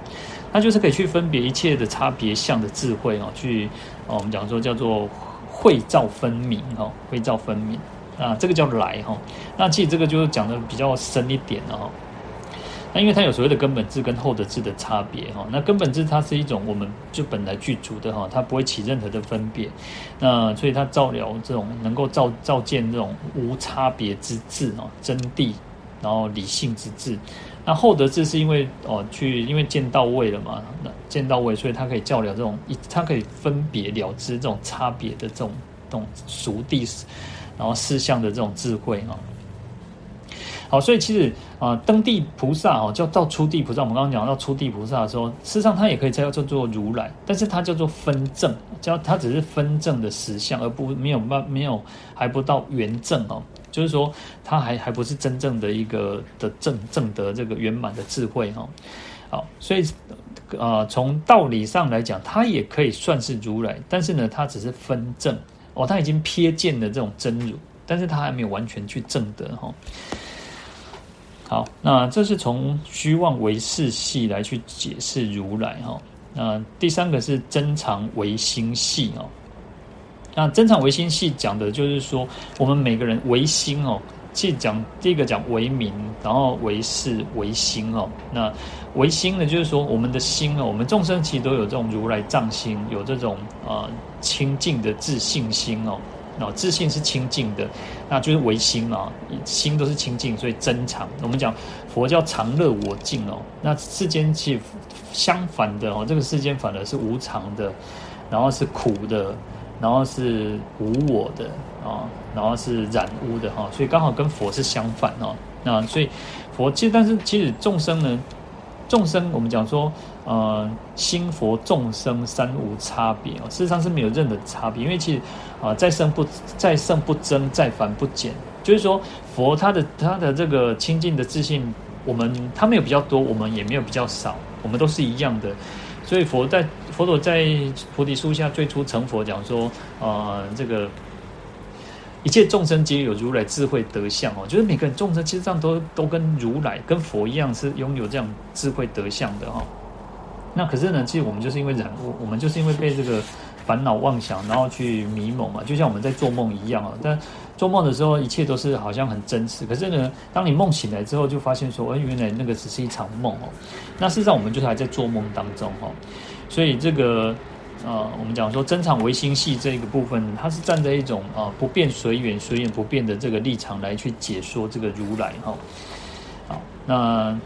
它就是可以去分别一切的差别相的智慧哦，去哦我们讲说叫做慧照分明哈，慧照分明啊，这个叫来哈，那其实这个就是讲的比较深一点了哈。那因为它有所谓的根本智跟后得智的差别哈，那根本智它是一种我们就本来具足的哈，它不会起任何的分别，那所以它照了这种能够照照见这种无差别之智哦，真谛，然后理性之智。那后得智是因为哦去因为见到位了嘛，那见到位，所以它可以照了这种一，它可以分别了知这种差别的这种这种熟地，然后事相的这种智慧啊。好，所以其实啊、登地菩萨哦，叫到初地菩萨。我们刚刚讲到初地菩萨的时候，事实上它也可以叫叫做如来，但是它叫做分正，叫它只是分正的实相，而不没有办没有还不到圆正哦。就是说，它还还不是真正的一个的正正得这个圆满的智慧哈。好，所以啊、呃，从道理上来讲，它也可以算是如来，但是呢，它只是分证哦，它已经瞥见了这种真如，但是它还没有完全去证得哈。好，那这是从虚妄唯识系来去解释如来哈。那第三个是真常为心系哦。那真常唯心系讲的就是说，我们每个人唯心哦，即讲第一个讲唯名，然后唯识唯心哦。那唯心呢，就是说我们的心哦，我们众生其实都有这种如来藏心，有这种啊清净的自信心哦。哦，自信是清净的，那就是唯心嘛，心都是清净，所以真常。我们讲佛教常乐我净哦，那世间其实相反的哦，这个世间反而是无常的，然后是苦的，然后是无我的啊，然后是染污的哈，所以刚好跟佛是相反哦。那所以佛其实，但是其实众生呢，众生我们讲说。呃，心佛众生三无差别哦，事实上是没有任何差别，因为其实啊，再生不再生不增，再凡不减，就是说佛他的他的这个清净的自信，我们他没有比较多，我们也没有比较少，我们都是一样的。所以佛在佛陀在菩提树下最初成佛，讲说呃，这个一切众生皆有如来智慧德相哦，就是每个人众生其实上都都跟如来跟佛一样，是拥有这样智慧德相的哈。那可是呢，其实我们就是因为染污，我们就是因为被这个烦恼妄想，然后去迷蒙嘛，就像我们在做梦一样啊。但做梦的时候，一切都是好像很真实。可是呢，当你梦醒来之后，就发现说，哎，原来那个只是一场梦哦。那事实上，我们就是还在做梦当中哈。所以这个呃，我们讲说真常唯心系这个部分，它是站在一种啊不变随缘、随缘不变的这个立场来去解说这个如来哈。好，那。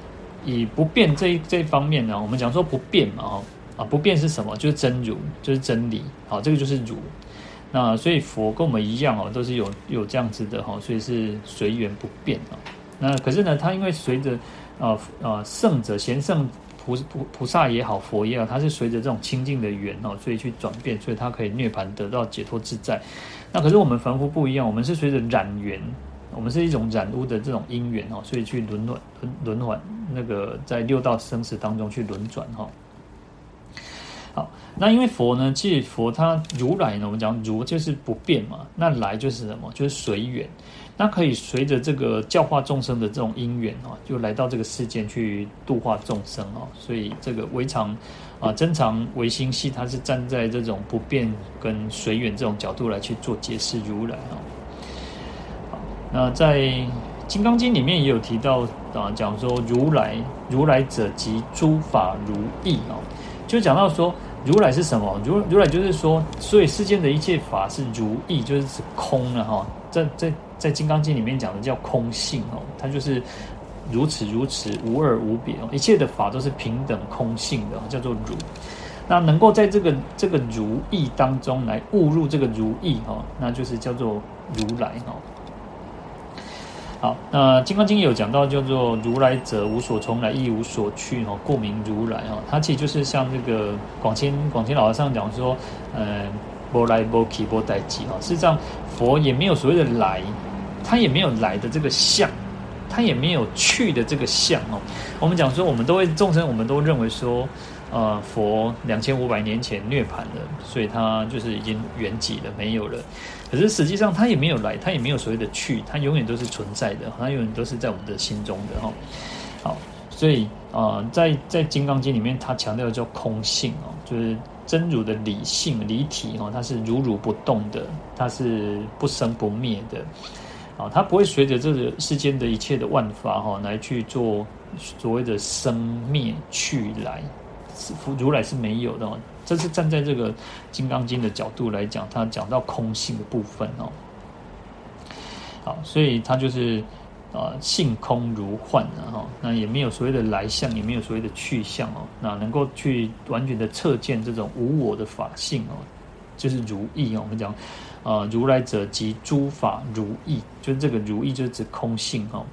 以不变这一这一方面呢，我们讲说不变嘛，哈啊，不变是什么？就是真如，就是真理，好，这个就是如。那所以佛跟我们一样哦，都是有有这样子的哈，所以是随缘不变啊。那可是呢，他因为随着啊啊圣者贤圣菩菩菩萨也好，佛也好，他是随着这种清净的缘哦，所以去转变，所以他可以涅槃得到解脱自在。那可是我们凡夫不一样，我们是随着染缘。我们是一种染污的这种因缘哦，所以去轮转轮轮转那个在六道生死当中去轮转哈。好，那因为佛呢，其实佛他如来呢，我们讲如就是不变嘛，那来就是什么？就是随缘。那可以随着这个教化众生的这种因缘啊，就来到这个世间去度化众生啊。所以这个唯常啊，真常唯心系，它是站在这种不变跟随缘这种角度来去做解释如来啊。好，那在《金刚经》里面也有提到啊，讲说如来，如来者即诸法如意啊，就讲到说。如来是什么？如如来就是说，所以世间的一切法是如意，就是空了哈。在在在《金刚经》里面讲的叫空性哦，它就是如此如此无二无别哦，一切的法都是平等空性的，叫做如。那能够在这个这个如意当中来悟入这个如意哈，那就是叫做如来哈。好，那《金刚经》有讲到，叫做如来者，无所从来，亦无所去，哦，故名如来，哈。它其实就是像这个广钦广钦老和尚讲说，嗯，波来无去无代志，哈。事实上，佛也没有所谓的来，他也没有来的这个相，他也没有去的这个相，哦。我们讲说，我们都会众生，我们都认为说。呃，佛两千五百年前涅槃了，所以他就是已经圆寂了，没有了。可是实际上他也没有来，他也没有所谓的去，他永远都是存在的，他永远都是在我们的心中的哈。好，所以啊、呃，在在《金刚经》里面，他强调叫空性哦，就是真如的理性离体哦，它是如如不动的，它是不生不灭的啊，它不会随着这个世间的一切的万法哈来去做所谓的生灭去来。如来是没有的，哦这是站在这个《金刚经》的角度来讲，他讲到空性的部分哦。好，所以他就是啊，性空如幻的哈，那也没有所谓的来相，也没有所谓的去相哦。那能够去完全的测见这种无我的法性哦，就是如意哦。我们讲啊，如来者即诸法如意，就是这个如意就是指空性哦。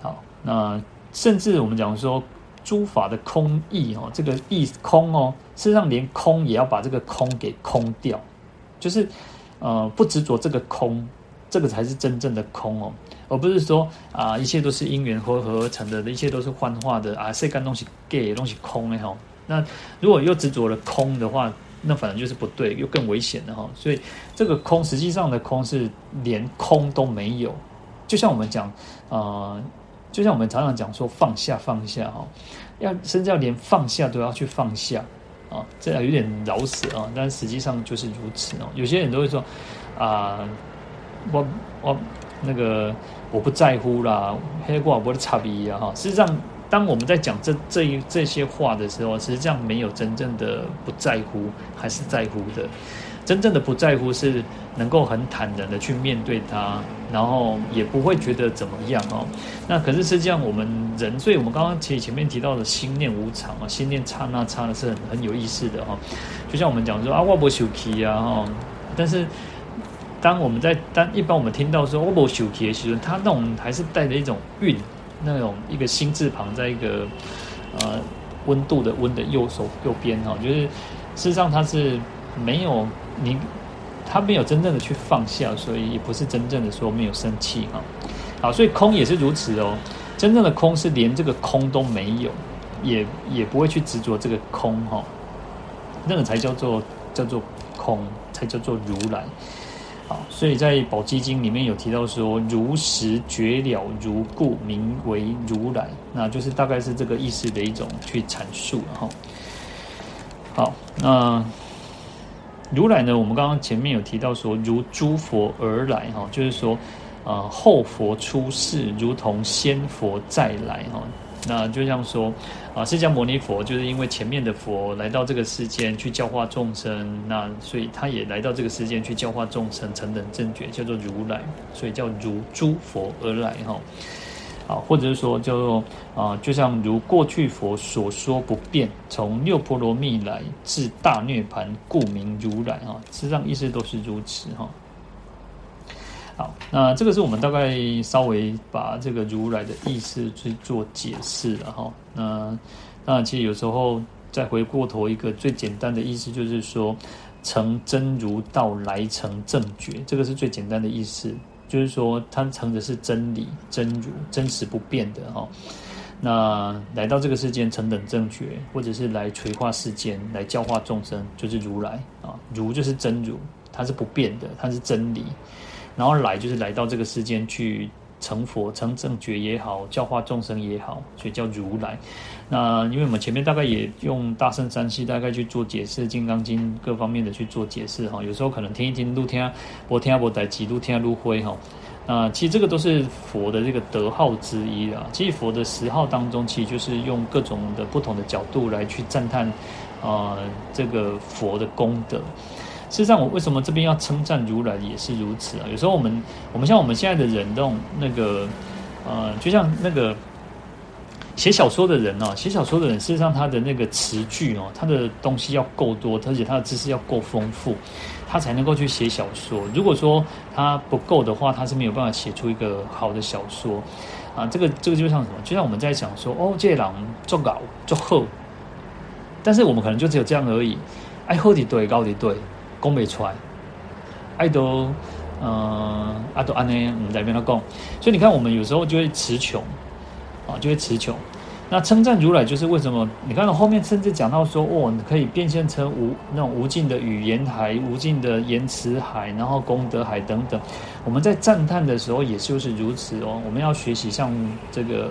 好，那甚至我们讲说。诸法的空义哦，这个义空哦，事实上连空也要把这个空给空掉，就是呃不执着这个空，这个才是真正的空哦，而不是说啊一切都是因缘和合而成的，一切都是幻化的啊，谁干东西给东西空的哈。那如果又执着了空的话，那反正就是不对，又更危险的哈。所以这个空实际上的空是连空都没有，就像我们讲。呃就像我们常常讲说放下放下哈，要甚至要连放下都要去放下啊，这有点饶舌啊，但实际上就是如此哦。有些人都会说啊，我我那个我不在乎啦，黑过我的差别啊哈。实际上，当我们在讲这这一这些话的时候，实际上没有真正的不在乎，还是在乎的。真正的不在乎是能够很坦然的去面对它，然后也不会觉得怎么样哦。那可是实际上我们人，所以我们刚刚其实前面提到的心念无常啊，心念刹那刹那是很很有意思的哈。就像我们讲说啊，我不生气啊哈，但是当我们在当一般我们听到说我不修气的时候，它那种还是带着一种韵，那种一个心字旁在一个呃温度的温的右手右边哈，就是事实上它是没有。你他没有真正的去放下，所以也不是真正的说没有生气哈。好，所以空也是如此哦。真正的空是连这个空都没有，也也不会去执着这个空哈。那个才叫做叫做空，才叫做如来。好，所以在《宝积经》里面有提到说，如实觉了如故，名为如来。那就是大概是这个意思的一种去阐述哈。好，那。如来呢？我们刚刚前面有提到说，如诸佛而来哈，就是说，呃，后佛出世，如同先佛再来哈。那就像说，啊，释迦牟尼佛就是因为前面的佛来到这个世间去教化众生，那所以他也来到这个世间去教化众生，成等正觉，叫做如来，所以叫如诸佛而来哈。啊，或者是说叫做啊，就像如过去佛所说不变，从六波罗蜜来至大涅槃，故名如来哈。实际上意思都是如此哈。好，那这个是我们大概稍微把这个如来的意思去做解释了哈。那那其实有时候再回过头一个最简单的意思，就是说成真如道来成正觉，这个是最简单的意思。就是说，它藏的是真理、真如、真实不变的哈。那来到这个世间，成等正觉，或者是来垂化世间，来教化众生，就是如来啊。如就是真如，它是不变的，它是真理。然后来就是来到这个世间去成佛、成正觉也好，教化众生也好，所以叫如来。那因为我们前面大概也用大圣三系大概去做解释，《金刚经》各方面的去做解释哈，有时候可能听一听，路听我听我在几路听路灰哈。那其实这个都是佛的这个德号之一啊。其实佛的十号当中，其实就是用各种的不同的角度来去赞叹啊、呃，这个佛的功德。事实上，我为什么这边要称赞如来也是如此啊？有时候我们我们像我们现在的人，这种那个呃，就像那个。写小说的人哦，写小说的人，事实上他的那个词句哦，他的东西要够多，而且他的知识要够丰富，他才能够去写小说。如果说他不够的话，他是没有办法写出一个好的小说啊。这个这个就像什么？就像我们在想说，哦，这狼做稿做好，但是我们可能就只有这样而已。爱好的对，高的对，讲不出来，爱都嗯，阿都安呢，我们在边头讲。所以你看，我们有时候就会词穷。啊，就会词穷。那称赞如来，就是为什么？你看到后面甚至讲到说，哦，你可以变现成无那种无尽的语言海、无尽的言辞海，然后功德海等等。我们在赞叹的时候，也就是如此哦。我们要学习像这个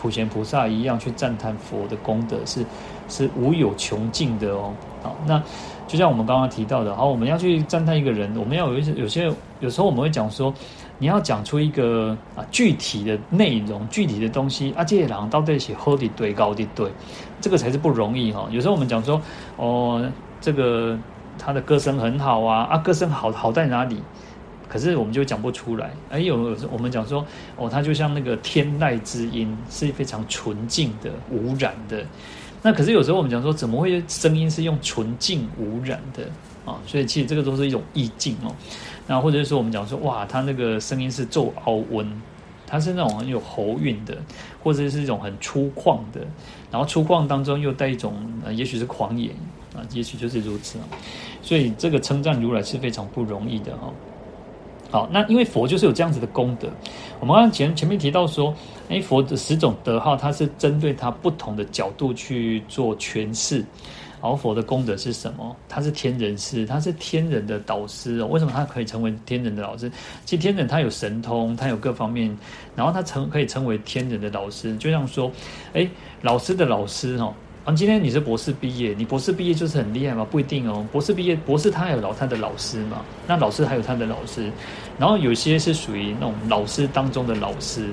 普贤菩萨一样去赞叹佛的功德，是是无有穷尽的哦。好，那就像我们刚刚提到的，好，我们要去赞叹一个人，我们要有一些有些有时候我们会讲说。你要讲出一个啊具体的内容、具体的东西啊，这些人到底是好的对、高的对，这个才是不容易哈。有时候我们讲说，哦，这个他的歌声很好啊，啊，歌声好好在哪里？可是我们就讲不出来。哎，有有时我们讲说，哦，他就像那个天籁之音，是非常纯净的、无染的。那可是有时候我们讲说，怎么会声音是用纯净无染的啊？所以其实这个都是一种意境哦。那或者是说，我们讲说，哇，他那个声音是奏凹温，他是那种很有喉韵的，或者是一种很粗犷的，然后粗犷当中又带一种，也许是狂野啊，也许就是如此啊。所以这个称赞如来是非常不容易的哈。好，那因为佛就是有这样子的功德，我们刚刚前前面提到说，哎，佛的十种德号，它是针对它不同的角度去做诠释。而佛的功德是什么？他是天人师，他是天人的导师哦。为什么他可以成为天人的老师？其实天人他有神通，他有各方面，然后他成可以成为天人的老师。就像说，哎，老师的老师哦。啊，今天你是博士毕业，你博士毕业就是很厉害吗？不一定哦。博士毕业，博士他有老他的老师嘛。那老师还有他的老师，然后有些是属于那种老师当中的老师。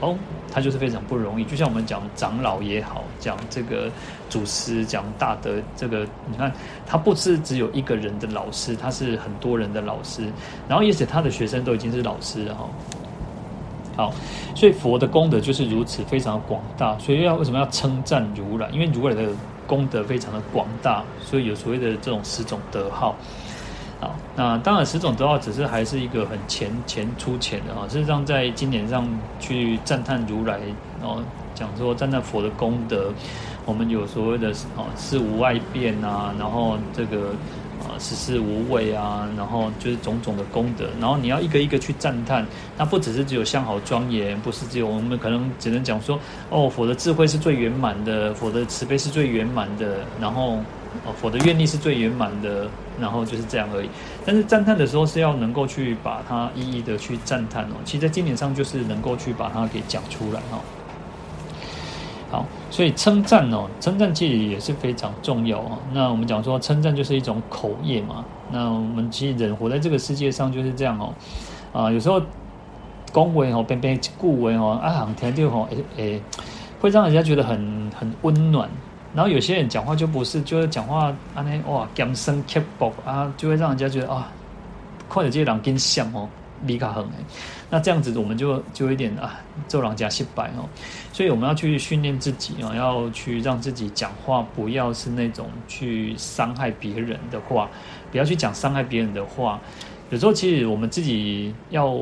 哦，他就是非常不容易，就像我们讲长老也好，讲这个祖师，讲大德，这个你看，他不是只有一个人的老师，他是很多人的老师，然后也许他的学生都已经是老师了哈。好，所以佛的功德就是如此非常广大，所以要为什么要称赞如来？因为如来的功德非常的广大，所以有所谓的这种十种德号。好，那当然十种德号只是还是一个很浅浅粗浅的啊。事实上，在经典上去赞叹如来，然后讲说赞叹佛的功德，我们有所谓的啊是无碍变啊，然后这个啊十四无畏啊，然后就是种种的功德，然后你要一个一个去赞叹，那不只是只有相好庄严，不是只有我们可能只能讲说哦，佛的智慧是最圆满的，佛的慈悲是最圆满的，然后。哦，佛的愿力是最圆满的，然后就是这样而已。但是赞叹的时候是要能够去把它一一的去赞叹哦。其实，在经典上就是能够去把它给讲出来哦。好，所以称赞哦，称赞其实也是非常重要哦。那我们讲说，称赞就是一种口业嘛。那我们其实人活在这个世界上就是这样哦。啊，有时候恭维哦，边边顾维哦，啊，好听就吼，诶诶，会让人家觉得很很温暖。然后有些人讲话就不是，就是讲话安尼哇，尖声刻薄啊，就会让人家觉得啊，看着这些人更像哦，离卡很哎。那这样子我们就就有点啊，做狼家失败哦。所以我们要去训练自己啊，要去让自己讲话不要是那种去伤害别人的话，不要去讲伤害别人的话。有时候其实我们自己要。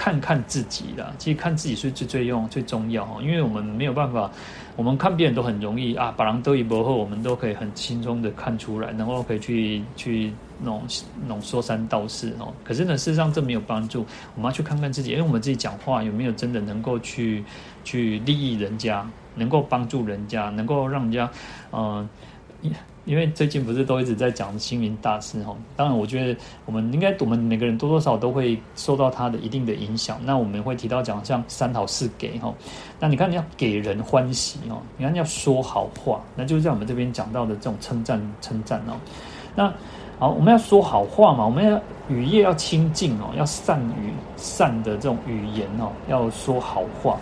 看看自己啦，其实看自己是最最用最重要哦，因为我们没有办法，我们看别人都很容易啊，把狼都一波后，我们都可以很轻松的看出来，然后可以去去那种那种说三道四哦。可是呢，事实上这没有帮助，我们要去看看自己，因为我们自己讲话有没有真的能够去去利益人家，能够帮助人家，能够让人家嗯。呃因为最近不是都一直在讲星云大师哈，当然我觉得我们应该我们每个人多多少少都会受到他的一定的影响。那我们会提到讲像三好四给哈，那你看你要给人欢喜哦，你看你要说好话，那就是在我们这边讲到的这种称赞称赞哦。那好，我们要说好话嘛，我们要语业要清净哦，要善语善的这种语言哦，要说好话，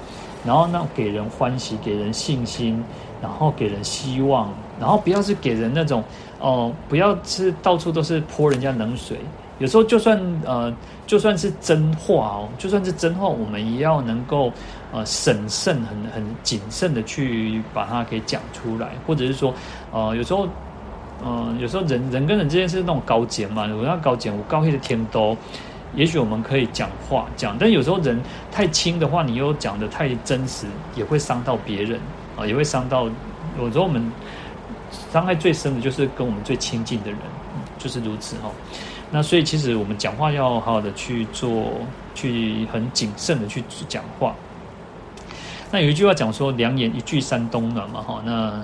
然后呢给人欢喜，给人信心。然后给人希望，然后不要是给人那种哦、不要是到处都是泼人家冷水。有时候就算呃，就算是真话哦，就算是真话，我们也要能够呃审慎、很很谨慎的去把它给讲出来，或者是说呃，有时候嗯、有时候人人跟人之间是那种高见嘛，我要高见，我高黑的天都，也许我们可以讲话讲，但有时候人太轻的话，你又讲得太真实，也会伤到别人。啊，也会伤到。有时候我们伤害最深的就是跟我们最亲近的人，就是如此哈。那所以其实我们讲话要好好的去做，去很谨慎的去讲话。那有一句话讲说：“良言一句三冬暖”嘛哈。那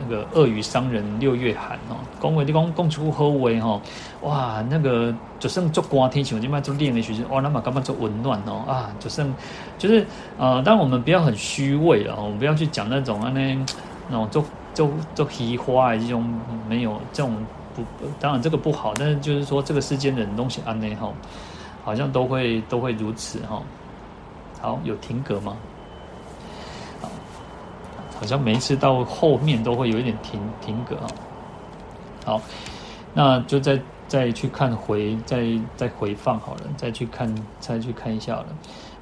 那个恶语伤人六月寒哦。恭维的恭，恭出后为哈。哇，那个就剩做瓜天气，我今晚做练的学生哇，那么干嘛做温暖哦啊，就剩就是呃，当我们不要很虚伪啊，我们不要去讲那种啊那那种做做做虚花这种没有这种不，当然这个不好，但是就是说这个世间的东西安内哈，好像都会都会如此哈。好，有停格吗？好像每一次到后面都会有一点停停格啊。好，那就再再去看回再再回放好了，再去看再去看一下了。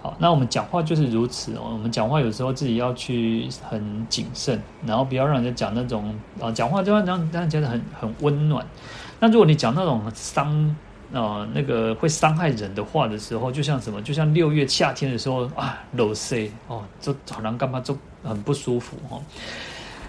好，那我们讲话就是如此哦。我们讲话有时候自己要去很谨慎，然后不要让人家讲那种啊，讲话就要让让人觉得很很温暖。那如果你讲那种伤啊那个会伤害人的话的时候，就像什么？就像六月夏天的时候啊，露水哦，就好难干嘛就。很不舒服哈，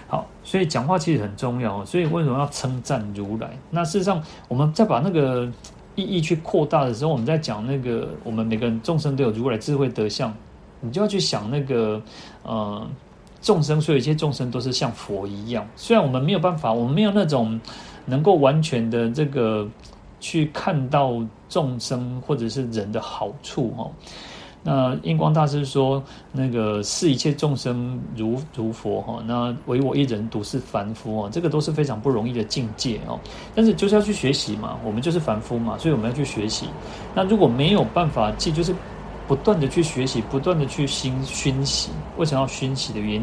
好，所以讲话其实很重要，所以为什么要称赞如来？那事实上，我们再把那个意义去扩大的时候，我们在讲那个，我们每个人众生都有如来智慧德相，你就要去想那个呃众生，所以一些众生都是像佛一样，虽然我们没有办法，我们没有那种能够完全的这个去看到众生或者是人的好处哈。那印光大师说：“那个视一切众生如如佛哈，那唯我一人独是凡夫啊，这个都是非常不容易的境界哦。但是就是要去学习嘛，我们就是凡夫嘛，所以我们要去学习。那如果没有办法，即就是不断的去学习，不断的去熏熏习。为什么要熏习的原因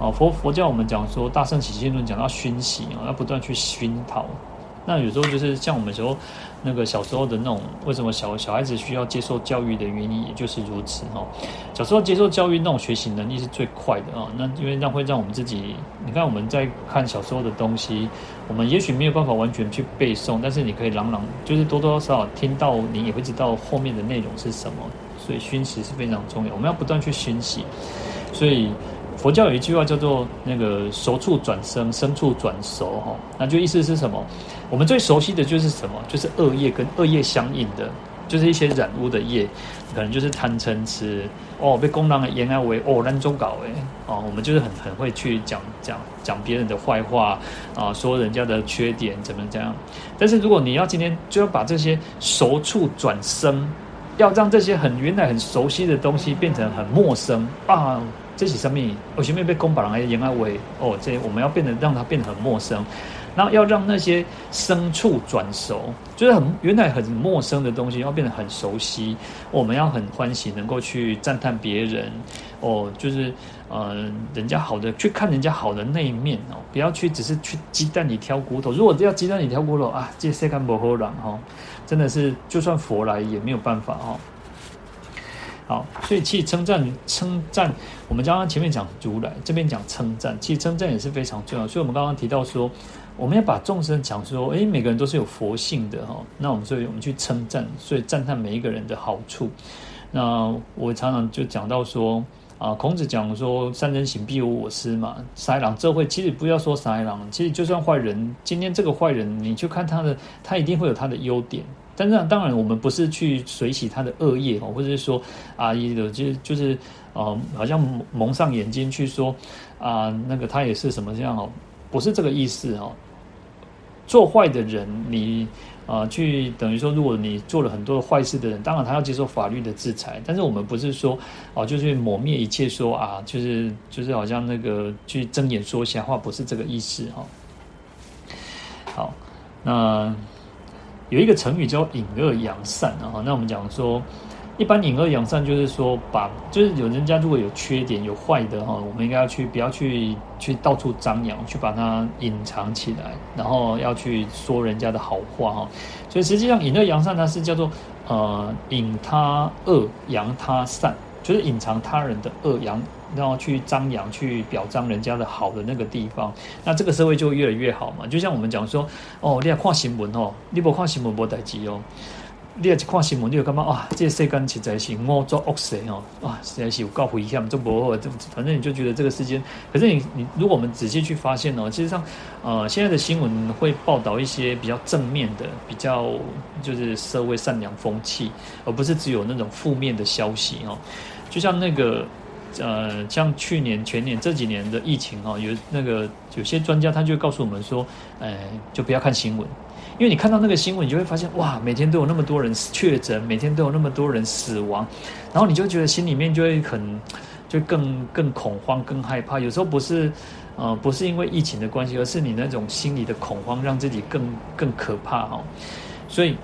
啊？佛佛教我们讲说《大乘起信论》讲到熏习啊，要不断去熏陶。那有时候就是像我们时候。”那个小时候的那种，为什么小小孩子需要接受教育的原因，也就是如此哈。小时候接受教育那种学习能力是最快的啊。那因为那会让我们自己，你看我们在看小时候的东西，我们也许没有办法完全去背诵，但是你可以朗朗，就是多多少少听到，你也会知道后面的内容是什么。所以熏习是非常重要，我们要不断去熏习。所以。佛教有一句话叫做“那个熟处转生，生处转熟”哈，那就意思是什么？我们最熟悉的就是什么？就是恶业跟恶业相应的，就是一些染污的业，可能就是贪嗔痴哦，被公狼的言而为哦，难中搞哎哦，我们就是很很会去讲讲讲别人的坏话啊，说人家的缺点怎么怎样。但是如果你要今天就要把这些熟处转生，要让这些很原来很熟悉的东西变成很陌生啊。这是什么？我前面被公把人来言而为哦，这我们要变得让它变得很陌生，然后要让那些牲畜转熟，就是很原来很陌生的东西要变得很熟悉。我们要很欢喜，能够去赞叹别人哦，就是呃，人家好的去看人家好的那一面哦，不要去只是去鸡蛋里挑骨头。如果要鸡蛋里挑骨头啊，这谁敢不好人哈？真的是就算佛来也没有办法哈。好，所以其实称赞称赞，我们刚刚前面讲如来，这边讲称赞，其实称赞也是非常重要。所以我们刚刚提到说，我们要把众生讲说，诶，每个人都是有佛性的哈。那我们所以我们去称赞，所以赞叹每一个人的好处。那我常常就讲到说，啊，孔子讲说，三人行必有我师嘛。三郎这会其实不要说三郎，其实就算坏人，今天这个坏人，你去看他的，他一定会有他的优点。但是当然，我们不是去随喜他的恶业哦，或者是说啊，一的就就是呃，好像蒙上眼睛去说啊，那个他也是什么这样哦，不是这个意思哦。做坏的人，你啊、去等于说，如果你做了很多的坏事的人，当然他要接受法律的制裁。但是我们不是说哦，就是抹灭一切说，啊，就是就是好像那个去睁眼说瞎话，不是这个意思哈、哦。好，那有一个成语叫隐恶扬善啊，那我们讲说。一般隐恶扬善就是说，把就是有人家如果有缺点有坏的哈，我们应该要去不要去去到处张扬，去把它隐藏起来，然后要去说人家的好话哈。所以实际上隐恶扬善它是叫做呃隐他恶扬他善，就是隐藏他人的恶扬，然后去张扬去表彰人家的好的那个地方，那这个社会就越来越好嘛。就像我们讲说哦，你要看新闻哦，你不看新闻没代志哦。你要去看新闻，你就感觉啊，这世间实在是恶作恶事哦，啊，实在是有够危险，这不好，这反正你就觉得这个世间。可是你你，如果我们仔细去发现哦，其实上，呃，现在的新闻会报道一些比较正面的，比较就是社会善良风气，而不是只有那种负面的消息哦。就像那个呃，像去年、前年这几年的疫情哦，有那个有些专家他就告诉我们说，呃，就不要看新闻。因为你看到那个新闻，你就会发现哇，每天都有那么多人确诊，每天都有那么多人死亡，然后你就觉得心里面就会很，就更更恐慌、更害怕。有时候不是，呃，不是因为疫情的关系，而是你那种心理的恐慌让自己更更可怕哦。所以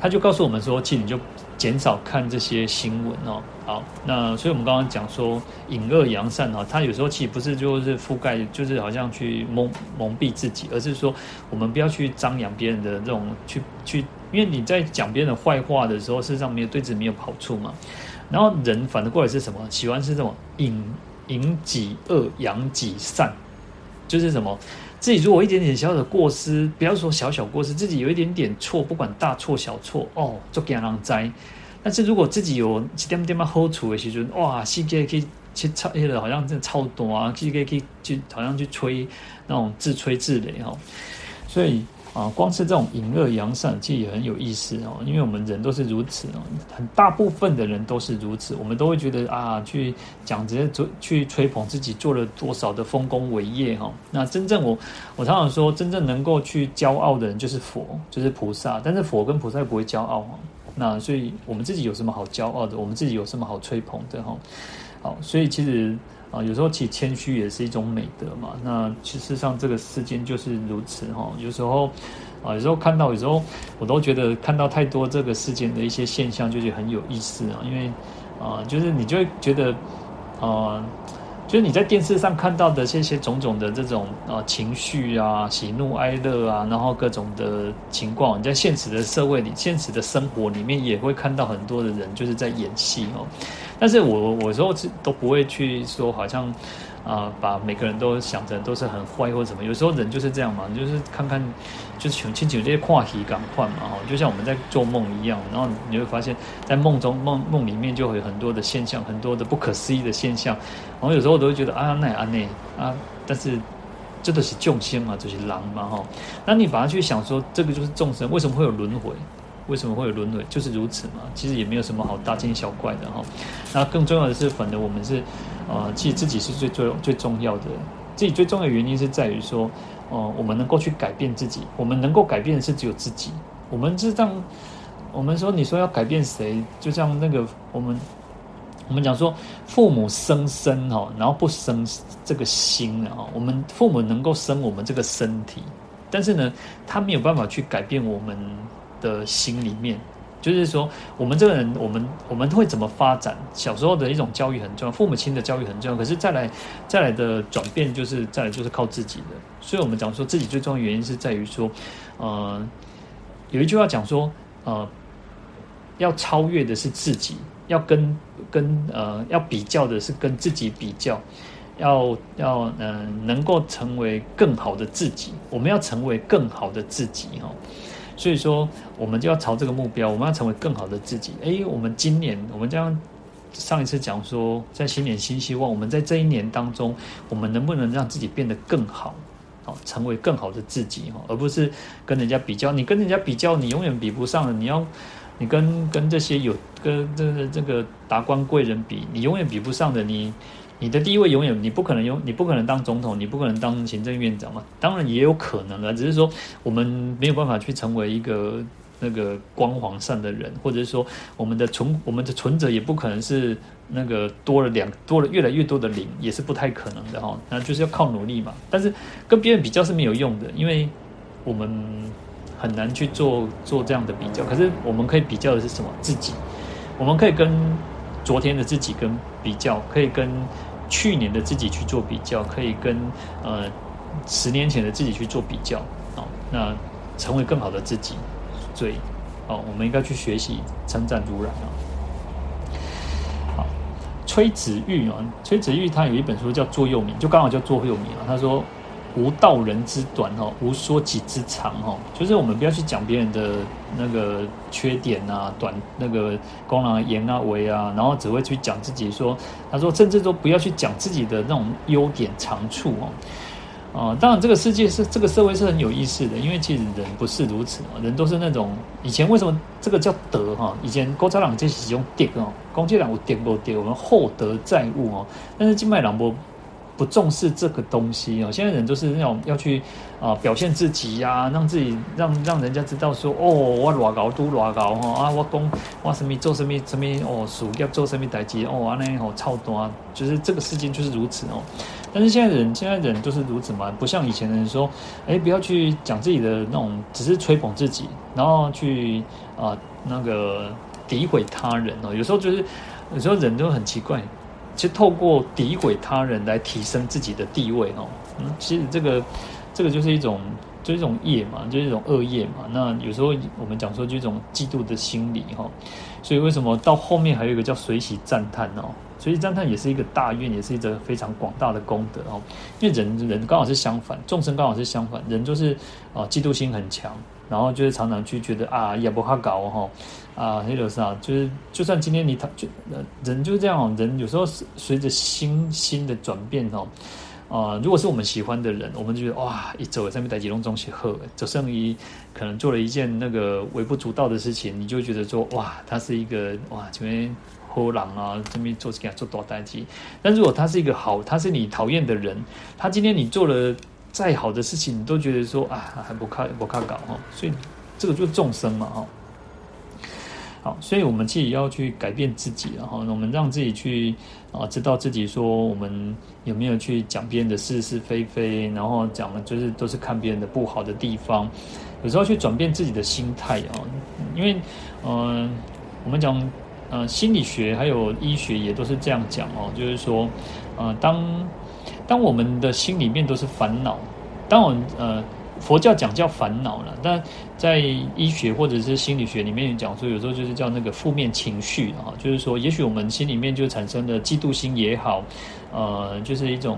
他就告诉我们说，其实你就。减少看这些新闻哦，好，那所以我们刚刚讲说隐恶扬善哈，它有时候其实不是就是覆盖，就是好像去蒙蒙蔽自己，而是说我们不要去张扬别人的这种去去，因为你在讲别人的坏话的时候，事实上没有对自己没有好处嘛。然后人反过来是什么？喜欢是这种隐隐己恶扬己善，就是什么？自己如果一点点小小的过失，不要说小小过失，自己有一点点错，不管大错小错，哦，就给人栽。但是如果自己有一点点嘛好处的时候，哇，世界可以去超，好像真的超多啊，世界可以去，好像去吹那种自吹自擂哦，所以。啊，光是这种隐恶扬善，其实也很有意思哦。因为我们人都是如此哦，很大部分的人都是如此，我们都会觉得啊，去讲这些，去吹捧自己做了多少的丰功伟业哈。那真正我，我常常说，真正能够去骄傲的人就是佛，就是菩萨。但是佛跟菩萨不会骄傲哈。那所以我们自己有什么好骄傲的？我们自己有什么好吹捧的哈？好，所以其实。啊，有时候其实谦虚也是一种美德嘛。那其实上这个世间就是如此哈。有时候啊，有时候看到，有时候我都觉得看到太多这个世间的一些现象，就是很有意思啊。因为啊，就是你就会觉得啊。就是你在电视上看到的这些种种的这种啊情绪啊喜怒哀乐啊，然后各种的情况，你在现实的社会里、现实的生活里面也会看到很多的人就是在演戏哦。但是我我有时候都不会去说好像。啊、把每个人都想着都是很坏或者什么，有时候人就是这样嘛，就是看看，就是请请这些话题感换嘛，哈，就像我们在做梦一样，然后你会发现在梦中梦梦里面就会有很多的现象，很多的不可思议的现象，然后有时候我都会觉得啊，那啊那啊，但是这都是众生嘛，就是狼嘛，哈，那你把它去想说，这个就是众生，为什么会有轮回？为什么会有轮回？就是如此嘛，其实也没有什么好大惊小怪的哈。那更重要的是，反正我们是，呃，其实自己是最最最重要的。自己最重要的原因是在于说，呃，我们能够去改变自己。我们能够改变的是只有自己。我们是这样，我们说你说要改变谁？就像那个我们，我们讲说父母生身哈，然后不生这个心啊。我们父母能够生我们这个身体，但是呢，他没有办法去改变我们。的心里面，就是说，我们这个人，我们我们会怎么发展？小时候的一种教育很重要，父母亲的教育很重要。可是再来再来的转变，就是再来就是靠自己的。所以，我们讲说自己最重要的原因是在于说，呃，有一句话讲说，呃，要超越的是自己，要跟跟呃要比较的是跟自己比较，要要嗯、呃、能够成为更好的自己。我们要成为更好的自己，哈。所以说，我们就要朝这个目标，我们要成为更好的自己。诶，我们今年，我们将上一次讲说，在新年新希望，我们在这一年当中，我们能不能让自己变得更好，好，成为更好的自己，而不是跟人家比较。你跟人家比较，你永远比不上的。你要，你跟跟这些有跟这个这个达官贵人比，你永远比不上的。你。你的地位永远你不可能用，你不可能当总统，你不可能当行政院长嘛。当然也有可能啊，只是说我们没有办法去成为一个那个光环上的人，或者是说我们的存我们的存折也不可能是那个多了两多了越来越多的零，也是不太可能的哈。那就是要靠努力嘛。但是跟别人比较是没有用的，因为我们很难去做做这样的比较。可是我们可以比较的是什么？自己，我们可以跟昨天的自己跟比较，可以跟。去年的自己去做比较，可以跟呃十年前的自己去做比较，哦，那成为更好的自己，所以哦，我们应该去学习称赞如然啊。好，崔子玉啊，崔子玉他有一本书叫座右铭，就刚好叫座右铭啊，他说。无道人之短哦，无说己之长哦，就是我们不要去讲别人的那个缺点啊、短那个功能言啊、为啊，然后只会去讲自己说，他说甚至都不要去讲自己的那种优点长处哦。啊，当然这个世界是这个社会是很有意思的，因为其实人不是如此嘛，人都是那种以前为什么这个叫德哈？以前古早人就是用德哦，公家人有德不德？我们厚德载物哦，但是金麦郎不。不重视这个东西哦，现在人都是那种要去啊表现自己呀、让自己让让人家知道说哦，我偌高都偌高哈啊，我讲我什么做什么什么哦，事业做什么代志哦，安尼哦超多啊，就是这个世界就是如此哦。但是现在人现在人都是如此嘛，不像以前的人说，哎，不要去讲自己的那种，只是吹捧自己，然后去啊那个诋毁他人哦。有时候就是有时候人都很奇怪。其实透过诋毁他人来提升自己的地位哦，嗯，其实这个这个就是一种就是一种业嘛，就是一种恶业嘛。那有时候我们讲说就一种嫉妒的心理哈，所以为什么到后面还有一个叫随喜赞叹哦？随喜赞叹也是一个大愿，也是一个非常广大的功德哦。因为人人刚好是相反，众生刚好是相反，人就是啊嫉妒心很强。然后就是常常去觉得啊，也不好搞哈，啊，黑老师啊，就是就算今天你他就人就是这样，人有时候随着心心的转变哦，啊，如果是我们喜欢的人，我们就觉得哇，一走上面带几龙中西喝，走剩一可能做了一件那个微不足道的事情，你就觉得说哇，他是一个哇，这边喝狼啊，这边做给他做多代机，但如果他是一个好，他是你讨厌的人，他今天你做了。再好的事情，你都觉得说啊，还不靠不靠搞哈，所以这个就是众生嘛哈。好，所以我们自己要去改变自己，然后我们让自己去啊，知道自己说我们有没有去讲别人的是是非非，然后讲的就是都是看别人的不好的地方，有时候去转变自己的心态啊，因为嗯，我们讲呃心理学还有医学也都是这样讲哦，就是说呃当。当我们的心里面都是烦恼，当我们呃佛教讲叫烦恼了，但在医学或者是心理学里面讲说，有时候就是叫那个负面情绪啊，就是说，也许我们心里面就产生了嫉妒心也好，呃，就是一种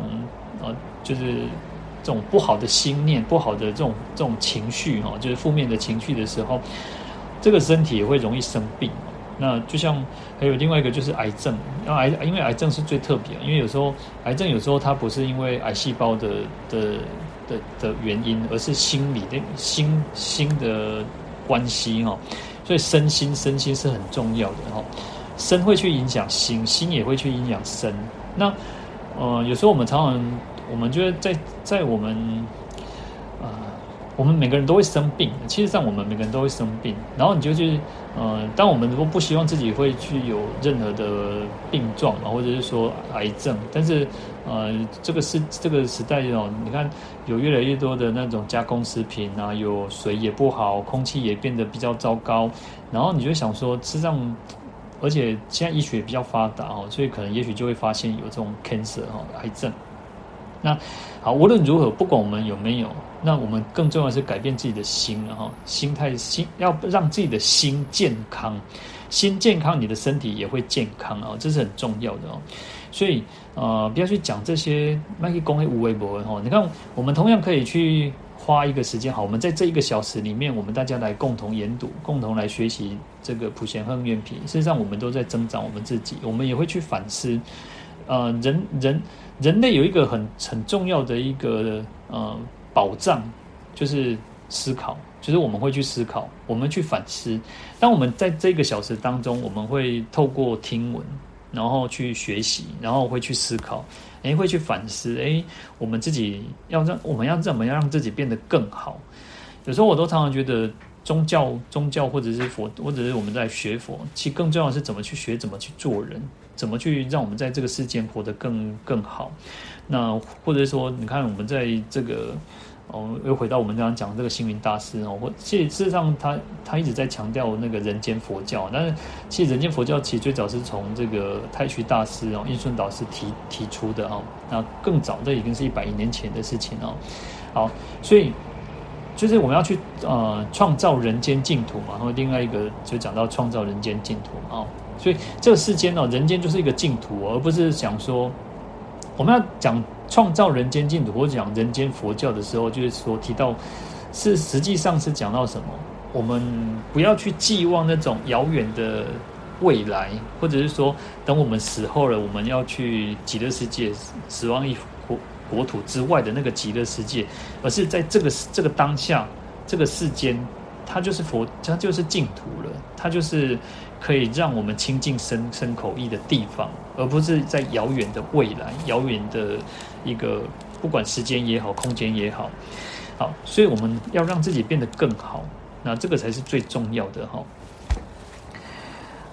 呃，就是这种不好的心念、不好的这种这种情绪哈，就是负面的情绪的时候，这个身体也会容易生病。那就像还有另外一个就是癌症，然癌因为癌症是最特别，因为有时候癌症有时候它不是因为癌细胞的的的的原因，而是心理的心心的关系哈，所以身心身心是很重要的哈，身会去影响心，心也会去影响身。那呃有时候我们常常我们觉得在在我们。我们每个人都会生病，其实上我们每个人都会生病。然后你就去，呃，当我们如果不希望自己会去有任何的病状啊，或者是说癌症，但是，呃，这个是这个时代哦，你看有越来越多的那种加工食品啊，有水也不好，空气也变得比较糟糕。然后你就想说，事实上，而且现在医学比较发达哦，所以可能也许就会发现有这种 cancer 哈，癌症。那好，无论如何，不管我们有没有。那我们更重要的是改变自己的心了哈，心态心要让自己的心健康，心健康，你的身体也会健康啊，这是很重要的哦。所以呃，不要去讲这些麦克公会无微博哈。你看，我们同样可以去花一个时间，好，我们在这一个小时里面，我们大家来共同研读，共同来学习这个普贤行愿品。事实上，我们都在增长我们自己，我们也会去反思。呃，人人人类有一个很很重要的一个呃。保障就是思考，就是我们会去思考，我们去反思。当我们在这个小时当中，我们会透过听闻，然后去学习，然后会去思考，诶，会去反思，诶，我们自己要让我们要怎么样让自己变得更好？有时候我都常常觉得，宗教、宗教或者是佛，或者是我们在学佛，其实更重要的是怎么去学，怎么去做人，怎么去让我们在这个世间活得更更好。那或者说，你看我们在这个。哦，又回到我们刚刚讲这个星云大师哦，或其实事实上他他一直在强调那个人间佛教，但是其实人间佛教其实最早是从这个太虚大师哦，印顺导师提提出的哦，那更早这已经是一百年前的事情哦。好，所以就是我们要去呃创造人间净土嘛，然后另外一个就讲到创造人间净土啊，所以这个世间哦，人间就是一个净土，而不是想说我们要讲。创造人间净土，或讲人间佛教的时候，就是说提到是实际上是讲到什么？我们不要去寄望那种遥远的未来，或者是说等我们死后了，我们要去极乐世界，死亡一国国土之外的那个极乐世界，而是在这个这个当下，这个世间，它就是佛，它就是净土了，它就是。可以让我们亲近身身口意的地方，而不是在遥远的未来、遥远的一个不管时间也好、空间也好。好，所以我们要让自己变得更好，那这个才是最重要的哈。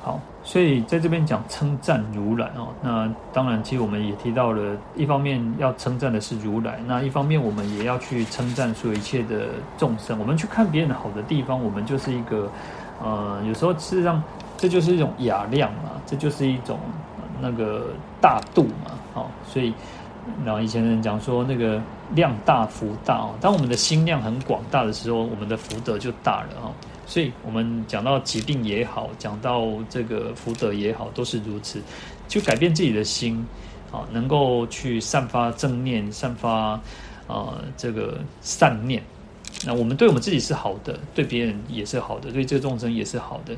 好，所以在这边讲称赞如来哦，那当然，其实我们也提到了，一方面要称赞的是如来，那一方面我们也要去称赞所有一切的众生。我们去看别人的好的地方，我们就是一个呃，有时候事实上。这就是一种雅量嘛，这就是一种那个大度嘛，好，所以然后以前人讲说那个量大福大哦，当我们的心量很广大的时候，我们的福德就大了哦。所以我们讲到疾病也好，讲到这个福德也好，都是如此，就改变自己的心啊，能够去散发正念，散发啊这个善念。那我们对我们自己是好的，对别人也是好的，对这个众生也是好的。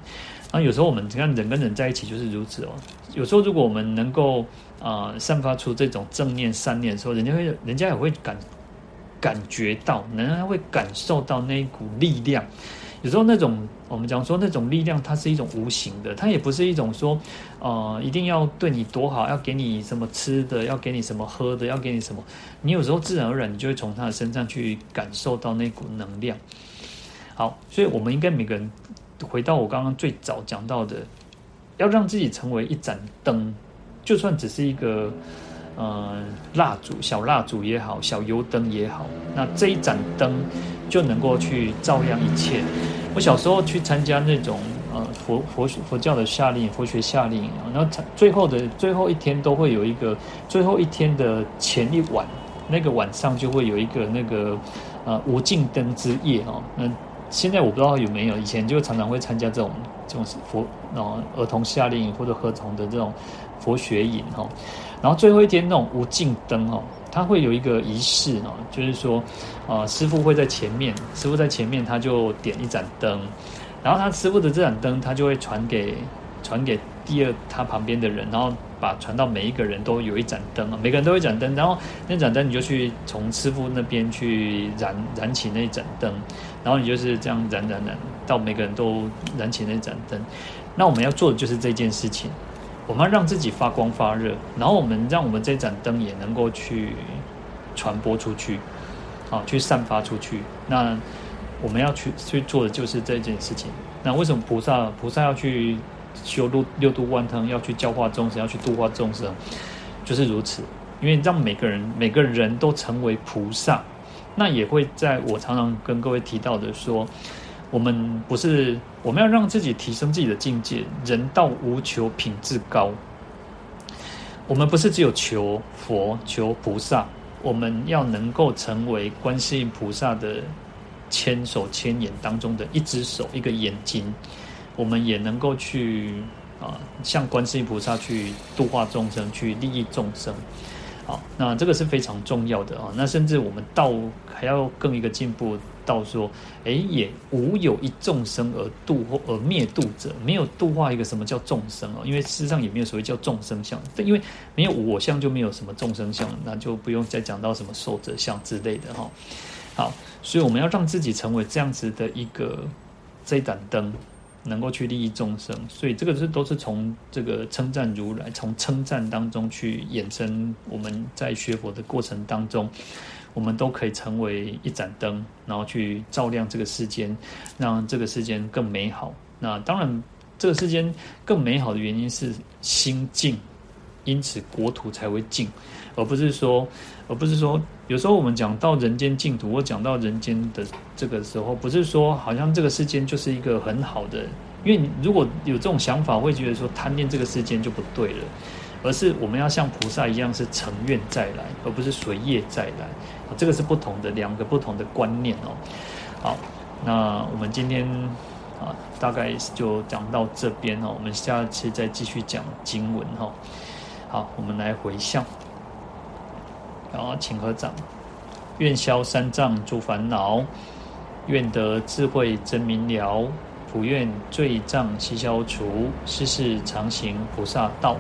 然后有时候我们你看人跟人在一起就是如此哦。有时候如果我们能够、呃、散发出这种正念善念的时候，人家会人家也会感感觉到，人家会感受到那一股力量。有时候那种我们讲说那种力量，它是一种无形的，它也不是一种说，呃，一定要对你多好，要给你什么吃的，要给你什么喝的，要给你什么。你有时候自然而然，你就会从他的身上去感受到那股能量。好，所以我们应该每个人回到我刚刚最早讲到的，要让自己成为一盏灯，就算只是一个。呃，蜡烛，小蜡烛也好，小油灯也好，那这一盏灯就能够去照亮一切。我小时候去参加那种呃佛佛佛教的夏令佛学夏令营，然后最后的最后一天都会有一个最后一天的前一晚，那个晚上就会有一个那个呃无尽灯之夜哦。那现在我不知道有没有，以前就常常会参加这种这种佛呃儿童夏令营或者合同的这种佛学引哈。然后最后一天那种无尽灯哦，它会有一个仪式哦，就是说，啊，师傅会在前面，师傅在前面，他就点一盏灯，然后他师傅的这盏灯，他就会传给传给第二他旁边的人，然后把传到每一个人都有一盏灯啊，每个人都有一盏灯，然后那盏灯你就去从师傅那边去燃燃起那盏灯，然后你就是这样燃燃燃到每个人都燃起那盏灯，那我们要做的就是这件事情。我们要让自己发光发热，然后我们让我们这盏灯也能够去传播出去，啊，去散发出去。那我们要去去做的就是这件事情。那为什么菩萨菩萨要去修六六度万行，要去教化众生，要去度化众生，就是如此。因为让每个人每个人都成为菩萨，那也会在我常常跟各位提到的说。我们不是，我们要让自己提升自己的境界，人道无求，品质高。我们不是只有求佛、求菩萨，我们要能够成为观世音菩萨的千手千眼当中的一只手、一个眼睛，我们也能够去啊，向观世音菩萨去度化众生，去利益众生。好，那这个是非常重要的啊。那甚至我们道还要更一个进步。到说，哎，也无有一众生而度或而灭度者，没有度化一个什么叫众生哦，因为事实上也没有所谓叫众生相，因为没有我相就没有什么众生相，那就不用再讲到什么寿者相之类的哈。好，所以我们要让自己成为这样子的一个这盏灯，能够去利益众生，所以这个是都是从这个称赞如来，从称赞当中去衍生。我们在学佛的过程当中，我们都可以成为一盏灯，然后去照亮这个世间，让这个世间更美好。那当然，这个世间更美好的原因是心净，因此国土才会净，而不是说，而不是说，有时候我们讲到人间净土，或讲到人间的这个时候，不是说好像这个世间就是一个很好的，因为如果有这种想法，会觉得说贪恋这个世间就不对了，而是我们要像菩萨一样是乘愿再来，而不是随业再来，这个是不同的两个不同的观念哦。好，那我们今天啊大概就讲到这边哦，我们下次再继续讲经文哈。好，我们来回向。然后，请合掌。愿消三障诸烦恼，愿得智慧真明了，普愿罪障悉消除，世世常行菩萨道。